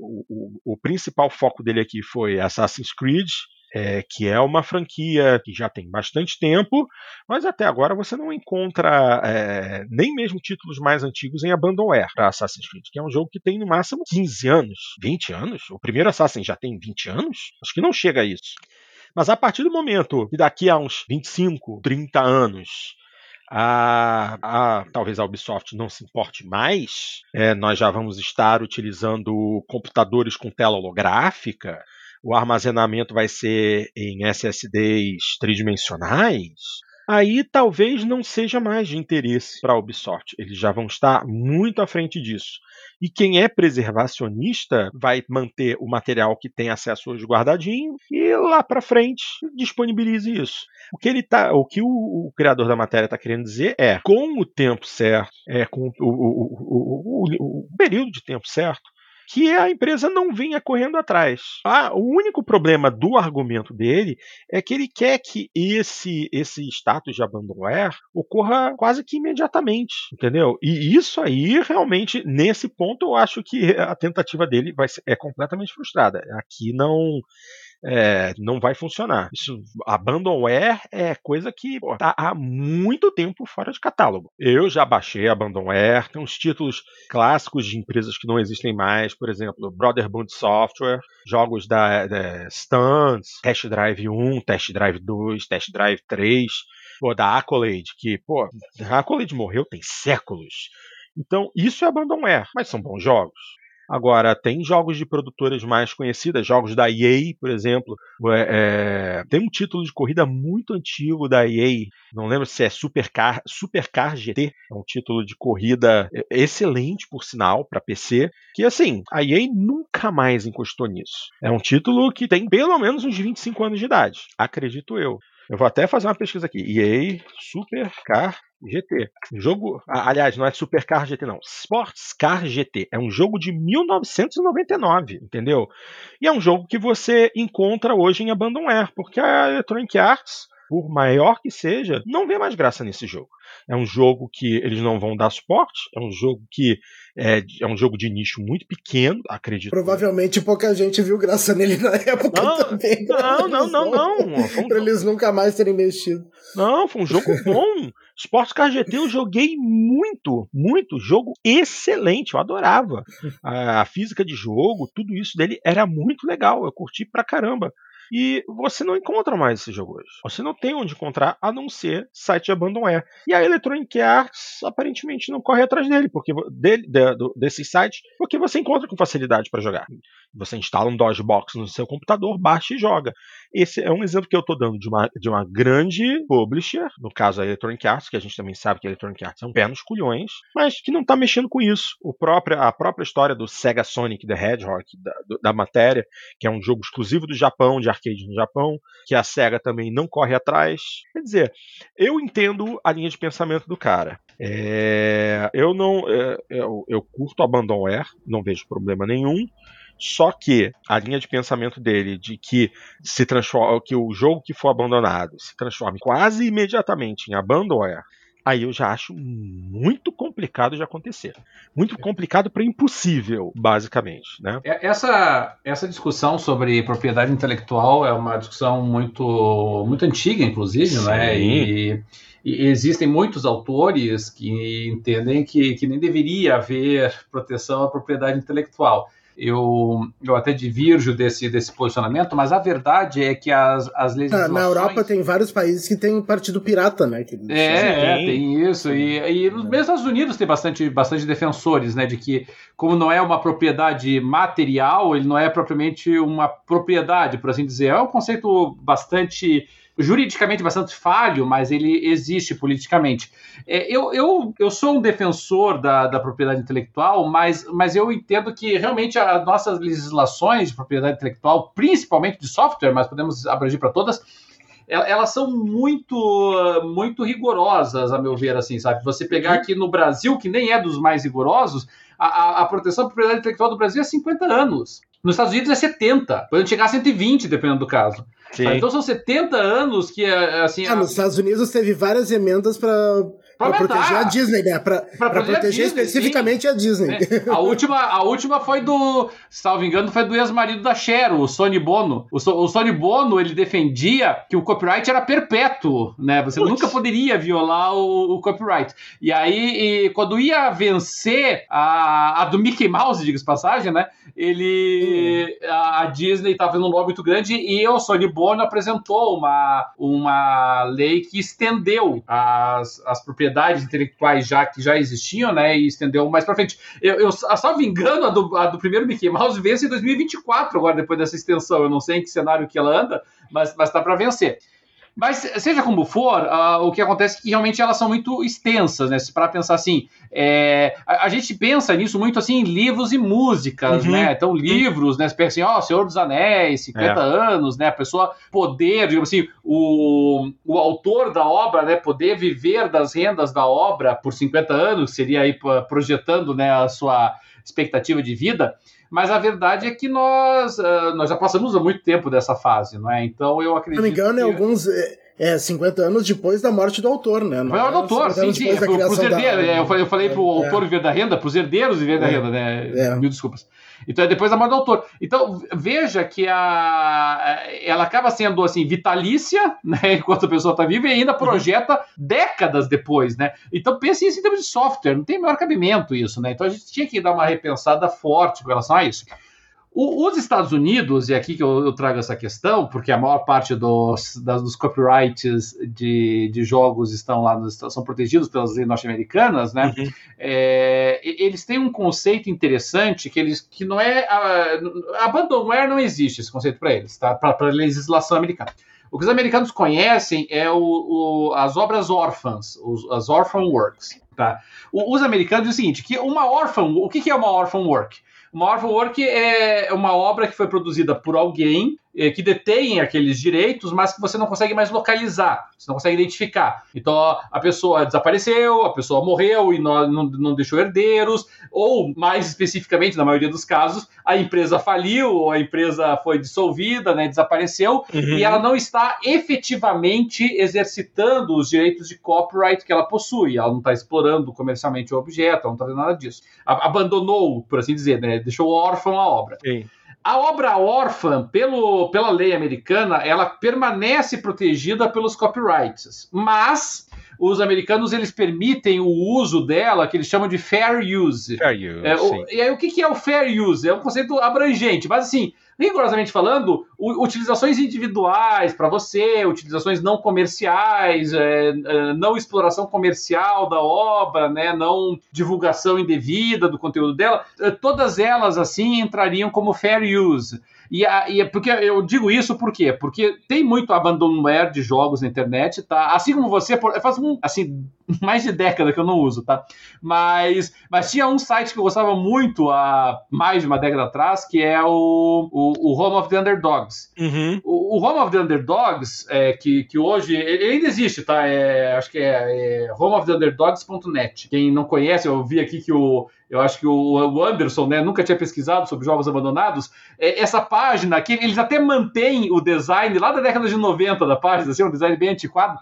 O, o, o principal foco dele aqui foi Assassin's Creed é, que é uma franquia que já tem bastante tempo, mas até agora você não encontra é, nem mesmo títulos mais antigos em Abandonware para Assassin's Creed, que é um jogo que tem no máximo 15 anos, 20 anos. O primeiro Assassin já tem 20 anos? Acho que não chega a isso. Mas a partir do momento que daqui a uns 25, 30 anos a, a, talvez a Ubisoft não se importe mais, é, nós já vamos estar utilizando computadores com tela holográfica, o armazenamento vai ser em SSDs tridimensionais, aí talvez não seja mais de interesse para a Ubisoft. Eles já vão estar muito à frente disso. E quem é preservacionista vai manter o material que tem acesso hoje guardadinho e lá para frente disponibilize isso. O que ele tá, o que o, o criador da matéria está querendo dizer é, com o tempo certo, é com o, o, o período de tempo certo, que a empresa não vinha correndo atrás. Ah, o único problema do argumento dele é que ele quer que esse esse status de abandonware ocorra quase que imediatamente, entendeu? E isso aí realmente nesse ponto eu acho que a tentativa dele vai ser, é completamente frustrada. Aqui não é, não vai funcionar. Isso, Abandonware é coisa que está há muito tempo fora de catálogo. Eu já baixei Abandonware, tem uns títulos clássicos de empresas que não existem mais, por exemplo, Brotherhood Software, jogos da, da Stunts, Test Drive 1, Test Drive 2, Test Drive 3, pô, da Accolade, que, pô, a Accolade morreu tem séculos. Então, isso é Abandonware, mas são bons jogos. Agora, tem jogos de produtoras mais conhecidas, jogos da EA, por exemplo. É, é, tem um título de corrida muito antigo da EA, não lembro se é Supercar, Supercar GT, é um título de corrida excelente, por sinal, para PC, que assim, a EA nunca mais encostou nisso. É um título que tem pelo menos uns 25 anos de idade, acredito eu. Eu vou até fazer uma pesquisa aqui. EA Supercar GT. Jogo, aliás, não é Supercar GT não, Sports Car GT. É um jogo de 1999, entendeu? E é um jogo que você encontra hoje em Abandonware, porque a Electronic Arts por maior que seja, não vê mais graça nesse jogo. É um jogo que eles não vão dar suporte, é um jogo que é, é um jogo de nicho muito pequeno, acredito. Provavelmente pouca gente viu graça nele na época não, também. Não, não, não, não. não. Um pra eles nunca mais terem mexido. Não, foi um jogo bom. Sports Car GT eu joguei muito, muito. Jogo excelente, eu adorava. A, a física de jogo, tudo isso dele era muito legal. Eu curti pra caramba. E você não encontra mais esse jogo hoje. Você não tem onde encontrar a não ser site de abandonware. E a Electronic Arts aparentemente não corre atrás dele, porque dele, de, desses sites, porque você encontra com facilidade para jogar. Você instala um DOSBox no seu computador, baixa e joga. Esse é um exemplo que eu estou dando de uma, de uma grande publisher, no caso a Electronic Arts, que a gente também sabe que a Electronic Arts é um pé nos culhões, mas que não está mexendo com isso. O próprio, a própria história do Sega Sonic the Hedgehog, da, da matéria, que é um jogo exclusivo do Japão, de arcade no Japão, que a Sega também não corre atrás. Quer dizer, eu entendo a linha de pensamento do cara. É, eu não. É, eu, eu curto Abandonware, não vejo problema nenhum. Só que a linha de pensamento dele de que se transforma, que o jogo que for abandonado se transforme quase imediatamente em abandonware, aí eu já acho muito complicado de acontecer. Muito complicado para impossível, basicamente. Né? É, essa, essa discussão sobre propriedade intelectual é uma discussão muito, muito antiga, inclusive, Sim. né? E, e, existem muitos autores que entendem que, que nem deveria haver proteção à propriedade intelectual eu, eu até divirjo desse, desse posicionamento, mas a verdade é que as, as legislações... Na Europa tem vários países que tem partido pirata, né? Que é, é, tem isso. E, e nos é. Estados Unidos tem bastante, bastante defensores, né? De que, como não é uma propriedade material, ele não é propriamente uma propriedade, por assim dizer. É um conceito bastante juridicamente bastante falho, mas ele existe politicamente. É, eu, eu, eu sou um defensor da, da propriedade intelectual, mas, mas eu entendo que realmente as nossas legislações de propriedade intelectual, principalmente de software, mas podemos abranger para todas, elas são muito muito rigorosas, a meu ver, assim, sabe? Você pegar aqui no Brasil, que nem é dos mais rigorosos, a, a proteção da propriedade intelectual do Brasil é 50 anos. Nos Estados Unidos é 70, pode chegar a 120, dependendo do caso. Então são 70 anos que, assim. Ah, a... nos Estados Unidos teve várias emendas para para proteger a Disney, né? Para proteger, Disney, especificamente sim. a Disney. É. A, última, a última foi do, se não me engano, foi do ex-marido da Cher, o Sony Bono. O, so, o Sony Bono, ele defendia que o copyright era perpétuo, né? Você nunca poderia violar o, o copyright. E aí, e, quando ia vencer a, a do Mickey Mouse, diga-se passagem, né? Ele, a, a Disney estava fazendo um lobby muito grande e o Sony Bono apresentou uma, uma lei que estendeu as, as propriedades intelectuais já que já existiam, né? E estendeu mais para frente. Eu, eu, salvo engano, a do, a do primeiro Mickey Mouse vence em 2024, agora, depois dessa extensão. Eu não sei em que cenário que ela anda, mas, mas tá para vencer. Mas, seja como for, uh, o que acontece é que realmente elas são muito extensas, né? Para pensar assim, é, a, a, gente pensa nisso muito assim em livros e músicas, uhum. né? Então, livros, né? Você pensa assim, ó, oh, Senhor dos Anéis, 50 é. anos, né? A pessoa poder, digamos assim, o, o autor da obra, né? Poder viver das rendas da obra por 50 anos, seria aí projetando, né, a sua expectativa de vida mas a verdade é que nós, uh, nós já passamos há muito tempo dessa fase, não é? Então eu acredito. Se não me engano, que... é alguns. É, 50 anos depois da morte do autor, né? Não é do autor, sim, sim. É, pro, pros herdeiros. Da... É, eu falei, eu falei é, pro é. autor viver da renda, pros herdeiros viver da é, renda, né? É. Mil desculpas. Então é depois da morte do autor. Então veja que a, ela acaba sendo assim vitalícia, né, enquanto a pessoa está viva e ainda projeta uhum. décadas depois, né? Então pense isso em termos de software, não tem maior cabimento isso, né? Então a gente tinha que dar uma repensada forte com relação a isso. O, os Estados Unidos, e aqui que eu, eu, trago essa questão, porque a maior parte dos, das, dos copyrights de, de jogos estão lá, nos, são protegidos pelas leis norte-americanas, né? Uhum. É, eles têm um conceito interessante que eles que não é. A, abandonware não existe esse conceito para eles, tá? Para a legislação americana. O que os americanos conhecem é o, o, as obras órfãs, os, as orphan works. Tá? O, os americanos dizem o seguinte: que uma orphan, o que, que é uma orphan work? Uma orphan work é uma obra que foi produzida por alguém é, que detém aqueles direitos, mas que você não consegue mais localizar, você não consegue identificar. Então a pessoa desapareceu, a pessoa morreu e não, não, não deixou herdeiros, ou mais especificamente, na maioria dos casos, a empresa faliu, ou a empresa foi dissolvida, né, desapareceu, uhum. e ela não está efetivamente exercitando os direitos de copyright que ela possui. Ela não está explorando comercialmente o objeto, ela não está fazendo nada disso. Abandonou, por assim dizer, né, deixou órfão a obra. Sim. A obra órfã, pelo, pela lei americana, ela permanece protegida pelos copyrights, mas os americanos eles permitem o uso dela, que eles chamam de fair use. Fair use. É, o, e aí, o que, que é o fair use? É um conceito abrangente, mas assim, rigorosamente falando, utilizações individuais para você, utilizações não comerciais, é, é, não exploração comercial da obra, né, não divulgação indevida do conteúdo dela, é, todas elas assim entrariam como fair use. E, a, e é porque eu digo isso por quê? Porque tem muito abandonware de jogos na internet, tá? Assim como você, faz um, assim, mais de década que eu não uso, tá? Mas, mas tinha um site que eu gostava muito há mais de uma década atrás, que é o, o, o Home of the Underdogs. Uhum. O, o, Home of the Underdogs, é, que, que hoje, ele ainda existe, tá? É, acho que é, é homeoftheunderdog's.net. Quem não conhece, eu vi aqui que o, eu acho que o Anderson né, nunca tinha pesquisado sobre jogos abandonados. É, essa página aqui, eles até mantêm o design lá da década de 90 da página, assim, um design bem antiquado.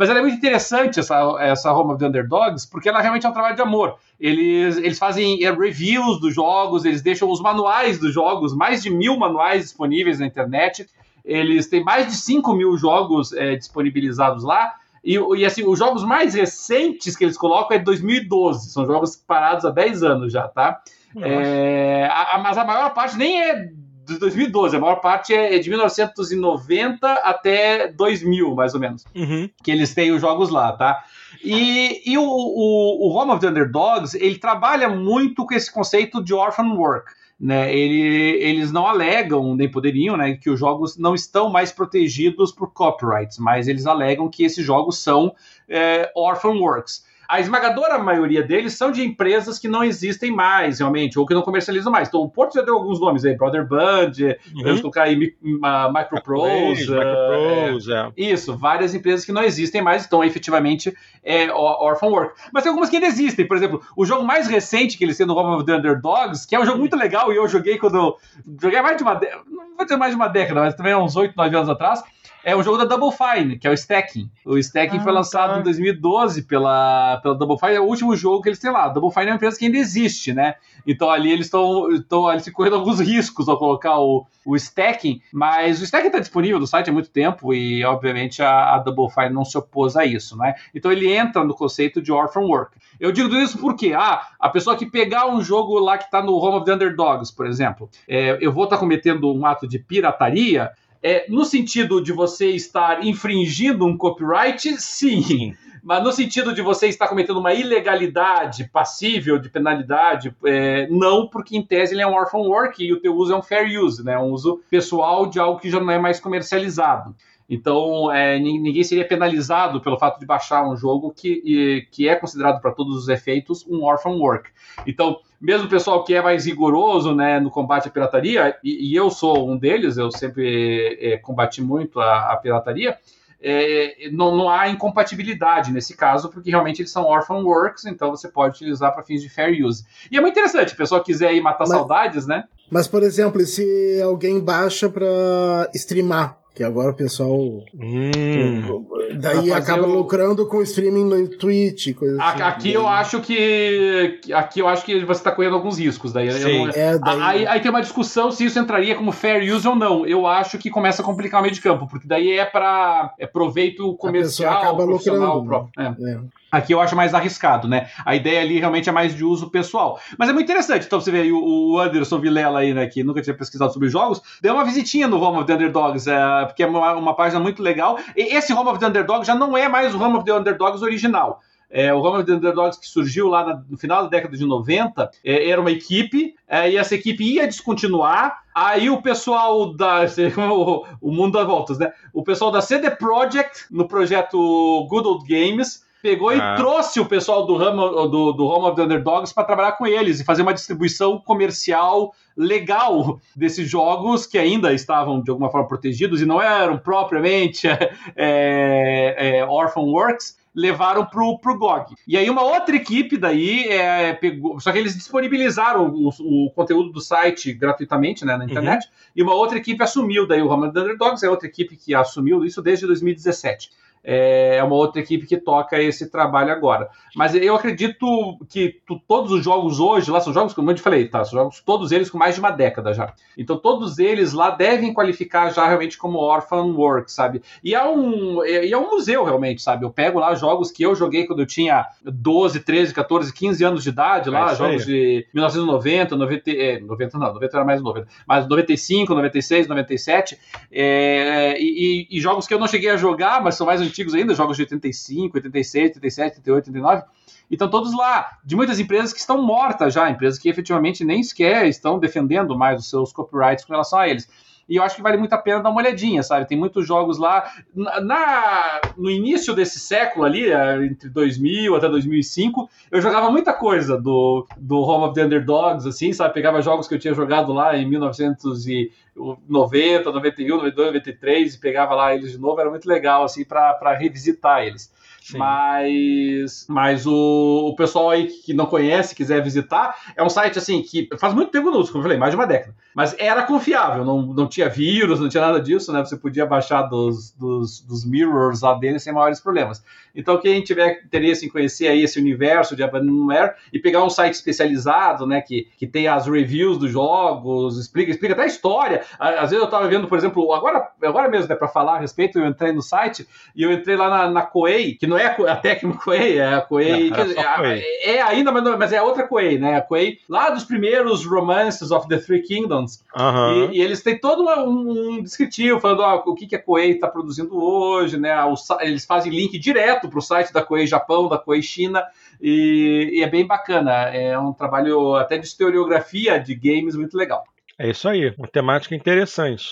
Mas ela é muito interessante, essa, essa Home of the Underdogs, porque ela realmente é um trabalho de amor. Eles, eles fazem é, reviews dos jogos, eles deixam os manuais dos jogos, mais de mil manuais disponíveis na internet. Eles têm mais de 5 mil jogos é, disponibilizados lá. E, e, assim, os jogos mais recentes que eles colocam é de 2012, são jogos parados há 10 anos já, tá? É, a, a, mas a maior parte nem é de 2012, a maior parte é, é de 1990 até 2000, mais ou menos, uhum. que eles têm os jogos lá, tá? E, e o, o, o Home of the Underdogs, ele trabalha muito com esse conceito de orphan work. Né, ele, eles não alegam, nem poderiam, né, que os jogos não estão mais protegidos por copyrights, mas eles alegam que esses jogos são é, orphan works a esmagadora maioria deles são de empresas que não existem mais, realmente, ou que não comercializam mais. Então, o Porto já deu alguns nomes aí, Brother Band, uhum. vamos colocar aí Microprose. É, é. Isso, várias empresas que não existem mais, então, efetivamente, é Orphan Work. Mas tem algumas que ainda existem, por exemplo, o jogo mais recente que eles têm no Home of the Underdogs, que é um jogo muito legal, e eu joguei quando... Joguei mais de uma... Não vou dizer mais de uma década, mas também uns 8, 9 anos atrás, é o jogo da Double Fine, que é o Stacking. O Stacking ah, foi lançado tá. em 2012 pela, pela Double Fine, é o último jogo que eles têm lá. A Double Fine é uma empresa que ainda existe, né? Então ali eles estão eles correndo alguns riscos ao colocar o, o Stacking, mas o Stacking está disponível no site há muito tempo e, obviamente, a, a Double Fine não se opôs a isso, né? Então ele entra no conceito de Orphan Work. Eu digo tudo isso porque, ah, a pessoa que pegar um jogo lá que está no Home of the Underdogs, por exemplo, é, eu vou estar tá cometendo um ato de pirataria, é, no sentido de você estar infringindo um copyright, sim. sim. Mas no sentido de você estar cometendo uma ilegalidade passível de penalidade, é, não, porque em tese ele é um orphan work e o teu uso é um fair use, né? Um uso pessoal de algo que já não é mais comercializado. Então, é, ninguém seria penalizado pelo fato de baixar um jogo que, que é considerado para todos os efeitos um orphan work. Então, mesmo o pessoal que é mais rigoroso né, no combate à pirataria, e, e eu sou um deles, eu sempre é, combati muito a, a pirataria, é, não, não, há incompatibilidade nesse caso, porque realmente eles são orphan works, então você pode utilizar para fins de fair use. E é muito interessante, o pessoal quiser ir matar mas, saudades, né? Mas, por exemplo, se alguém baixa para streamar que agora o pessoal. Hum, daí acaba o... lucrando com streaming no Twitch. Coisa assim. Aqui eu acho que. Aqui eu acho que você está correndo alguns riscos. Daí, não... é, daí... Aí, aí, tem uma discussão se isso entraria como fair use ou não. Eu acho que começa a complicar o meio de campo, porque daí é para é proveito comercial, acaba profissional lucrando, próprio. É. É. Aqui eu acho mais arriscado, né? A ideia ali realmente é mais de uso pessoal. Mas é muito interessante. Então você vê aí o Anderson Vilela aí, né, que nunca tinha pesquisado sobre jogos, deu uma visitinha no Home of the Underdogs, é, porque é uma, uma página muito legal. E esse Home of the Underdogs já não é mais o Home of the Underdogs original. É, o Home of the Underdogs que surgiu lá na, no final da década de 90 é, era uma equipe é, e essa equipe ia descontinuar. Aí o pessoal da. O, o mundo dá voltas, né? O pessoal da CD Projekt, no projeto Good Old Games, pegou ah. e trouxe o pessoal do, Home, do, do Home of the Underdogs para trabalhar com eles e fazer uma distribuição comercial legal desses jogos que ainda estavam de alguma forma protegidos e não eram propriamente é, é, Orphan Works, levaram pro, pro GOG. E aí uma outra equipe daí é, pegou, só que eles disponibilizaram o, o conteúdo do site gratuitamente né, na internet, uhum. e uma outra equipe assumiu daí o Home of the Underdogs, é outra equipe que assumiu isso desde 2017. É, é uma outra equipe que toca esse trabalho agora. Mas eu acredito que tu, todos os jogos hoje, lá são jogos, como eu te falei, tá? São jogos todos eles com mais de uma década já. Então todos eles lá devem qualificar já realmente como Orphan Work, sabe? E é um, e é um museu realmente, sabe? Eu pego lá jogos que eu joguei quando eu tinha 12, 13, 14, 15 anos de idade, lá, é jogos de 1990, 90, é, 90 não, 90 era mais 90, mas 95, 96, 97, é, e, e, e jogos que eu não cheguei a jogar, mas são mais antigos ainda, jogos de 85, 86, 87, 88, 89. Então, todos lá, de muitas empresas que estão mortas já, empresas que efetivamente nem sequer estão defendendo mais os seus copyrights com relação a eles. E eu acho que vale muito a pena dar uma olhadinha, sabe? Tem muitos jogos lá. Na, no início desse século ali, é, entre 2000 até 2005, eu jogava muita coisa do, do Home of the Underdogs, assim, sabe? Pegava jogos que eu tinha jogado lá em 1990, 91, 92, 93 e pegava lá eles de novo. Era muito legal, assim, para revisitar eles. Mas, mas o, o pessoal aí que não conhece, quiser visitar, é um site assim que faz muito tempo no uso, como eu falei, mais de uma década. Mas era confiável, não, não tinha vírus, não tinha nada disso, né? Você podia baixar dos, dos, dos mirrors lá dele sem maiores problemas. Então, quem tiver interesse em conhecer aí esse universo de Abandonware e pegar um site especializado, né, que, que tem as reviews dos jogos, explica, explica até a história. Às vezes eu estava vendo, por exemplo, agora, agora mesmo, né, para falar a respeito, eu entrei no site e eu entrei lá na, na Koei, que não é a Tecmo Koei, é a Koei, é, é, ainda, mas, não, mas é a outra Koei, né, a Koei lá dos primeiros Romances of the Three Kingdoms. Uhum. E, e, eles têm todo um, um descritivo falando ó, o que, que a Koei está produzindo hoje, né, eles fazem link direto direto para o site da Koei Japão, da Koei China, e, e, é bem bacana. É um trabalho até de historiografia de games muito legal. É isso aí, uma temática interessante.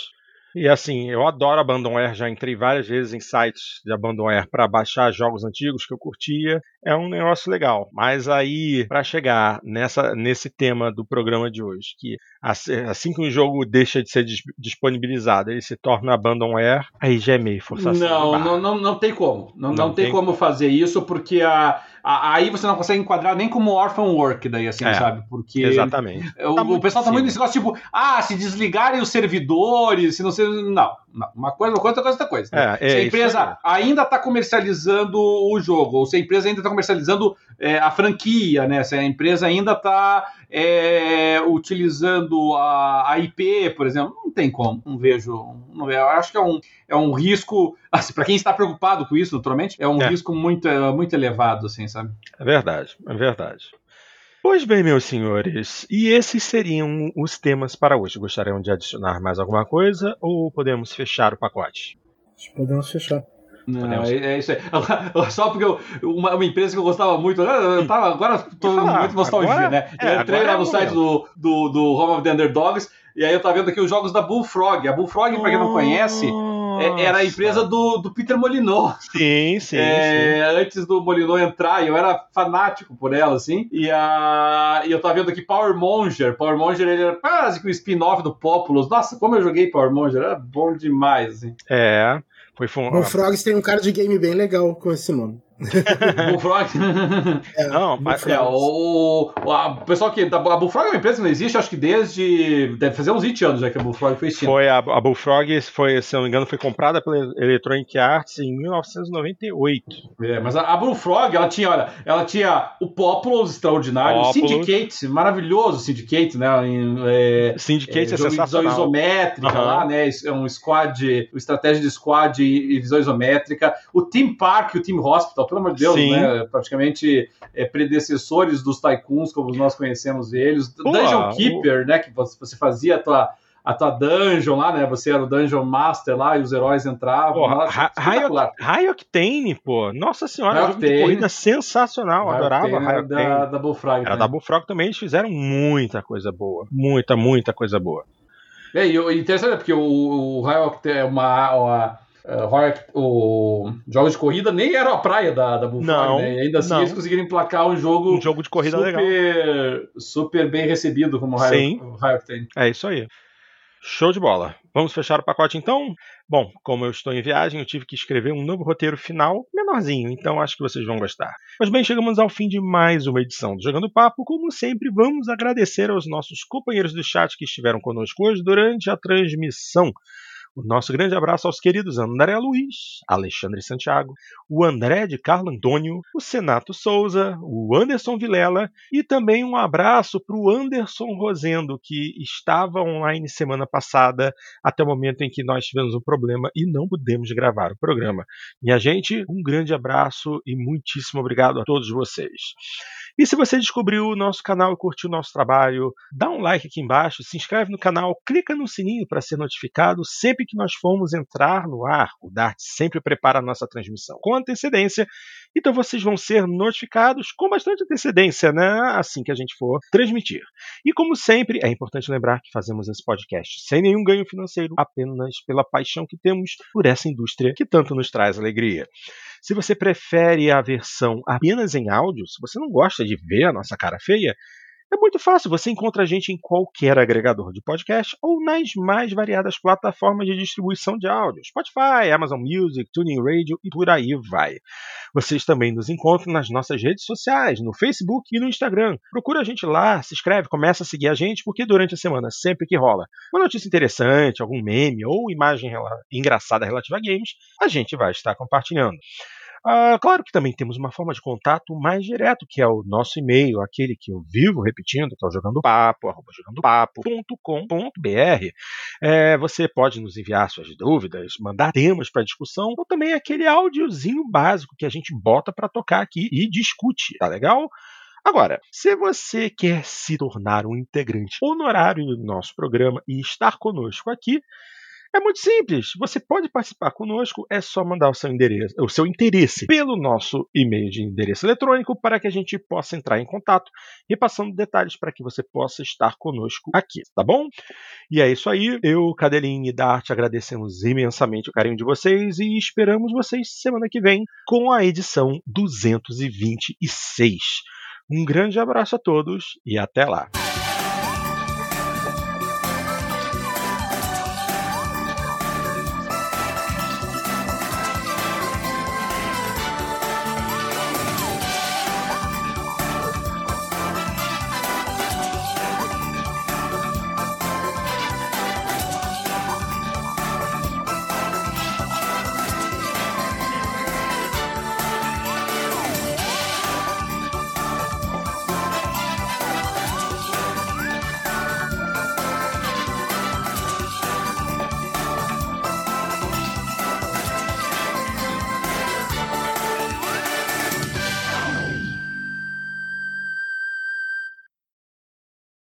E assim, eu adoro Abandonware, já entrei várias vezes em sites de Abandonware para baixar jogos antigos que eu curtia. É um negócio legal. Mas aí, para chegar nessa, nesse tema do programa de hoje, que assim que um jogo deixa de ser disponibilizado, ele se torna Abandonware, aí já é meio forçação. Não, não, não, não tem como. Não, não, não tem, tem como fazer isso, porque a, aí você não consegue enquadrar nem como orphan work, daí, assim, é, sabe? Porque. Exatamente. O, tá o pessoal tá muito nesse negócio, tipo, ah, se desligarem os servidores, se não sei. Não, não. Uma coisa, uma coisa, outra coisa, outra coisa. É, é, se a empresa ainda está comercializando o jogo, ou se a empresa ainda está comercializando é, a franquia, né? Se a empresa ainda está é, utilizando a, a, IP, por exemplo, não tem como, não vejo. Não, eu acho que é um, é um risco, assim, para quem está preocupado com isso, naturalmente, é um é. risco muito, muito elevado, assim, sabe? É verdade, é verdade. Pois bem, meus senhores, e esses seriam os temas para hoje. Gostariam de adicionar mais alguma coisa ou podemos fechar o pacote? Podemos fechar. Não, é, é, isso aí. Só porque eu, uma, uma, empresa que eu gostava muito, eu tava, agora estou muito nostalgia, agora, né? É, eu entrei lá no é site do, do, do Home of the Underdogs e aí eu tava vendo aqui os jogos da Bullfrog. A Bullfrog, para quem não conhece, é, era a empresa do, do Peter Molinot. Sim, sim, é, sim, Antes do Molinot entrar, eu era fanático por ela, assim. E, a, e eu tava vendo aqui Power Monger. Power Monger ele era quase que o um spin-off do Populous. Nossa, como eu joguei Power Monger, era bom demais, assim. É. Foi Frogs tem um cara de game bem legal com esse nome. Bullfrog? É, não, mas é, o, o, a, pessoal que. A Bullfrog é uma empresa que não existe, acho que desde. Deve fazer uns 20 anos já que a Bullfrog foi extinta. Foi, a, a Bullfrog, foi, se não me engano, foi comprada pela Electronic Arts em 1998. É, mas a, a Bullfrog, ela tinha, olha, ela tinha o Populous extraordinário, o Syndicate, maravilhoso Syndicate, né? Em, é, Syndicate é, é sensacional. Visão isométrica uhum. lá, né? É um squad, estratégia de squad e, e visão isométrica. O Team Park e o Team Hospital pelo amor de Deus, Sim. né? Praticamente é, predecessores dos tycoons, como nós conhecemos eles. Pô, Dungeon Keeper, o... né? Que você fazia a tua a tua dungeon lá, né? Você era o dungeon master lá e os heróis entravam. High Octane, pô. Nossa senhora, jogo de corrida sensacional. High adorava High Octane. Da, da Bullfrog. Era da Bullfrog também. Eles fizeram muita coisa boa. Muita, muita coisa boa. É, e interessante é porque o, o High Octane é uma, uma uh, o jogos de corrida nem era a praia da, da Bullfrog, não, né? E ainda assim não. eles conseguiram emplacar um jogo, um jogo de corrida super, legal. super bem recebido como o High, Octane. É isso aí. Show de bola. Vamos fechar o pacote então? Bom, como eu estou em viagem, eu tive que escrever um novo roteiro final, menorzinho, então acho que vocês vão gostar. Mas bem, chegamos ao fim de mais uma edição do Jogando Papo. Como sempre, vamos agradecer aos nossos companheiros do chat que estiveram conosco hoje durante a transmissão. Nosso grande abraço aos queridos André Luiz, Alexandre Santiago, o André de Carlo Antônio, o Senato Souza, o Anderson Vilela e também um abraço para o Anderson Rosendo, que estava online semana passada, até o momento em que nós tivemos um problema e não pudemos gravar o programa. Minha gente, um grande abraço e muitíssimo obrigado a todos vocês. E se você descobriu o nosso canal e curtiu o nosso trabalho, dá um like aqui embaixo, se inscreve no canal, clica no sininho para ser notificado sempre que nós formos entrar no ar. O Dart sempre prepara a nossa transmissão com antecedência, então vocês vão ser notificados com bastante antecedência, né? Assim que a gente for transmitir. E como sempre, é importante lembrar que fazemos esse podcast sem nenhum ganho financeiro, apenas pela paixão que temos por essa indústria que tanto nos traz alegria. Se você prefere a versão apenas em áudio, se você não gosta de ver a nossa cara feia, é muito fácil, você encontra a gente em qualquer agregador de podcast ou nas mais variadas plataformas de distribuição de áudio, Spotify, Amazon Music, Tuning Radio e por aí vai. Vocês também nos encontram nas nossas redes sociais, no Facebook e no Instagram. Procura a gente lá, se inscreve, começa a seguir a gente, porque durante a semana, sempre que rola uma notícia interessante, algum meme ou imagem engraçada relativa a games, a gente vai estar compartilhando. Ah, claro que também temos uma forma de contato mais direto, que é o nosso e-mail, aquele que eu vivo repetindo, que é o jogandopapo, arroba jogandopapo.com.br. É, você pode nos enviar suas dúvidas, mandar temas para discussão, ou também aquele áudiozinho básico que a gente bota para tocar aqui e discute, tá legal? Agora, se você quer se tornar um integrante honorário do nosso programa e estar conosco aqui, é muito simples. Você pode participar conosco, é só mandar o seu endereço, o seu interesse pelo nosso e-mail de endereço eletrônico para que a gente possa entrar em contato, repassando detalhes para que você possa estar conosco aqui, tá bom? E é isso aí. Eu, Cadelinho e Dart, agradecemos imensamente o carinho de vocês e esperamos vocês semana que vem com a edição 226. Um grande abraço a todos e até lá.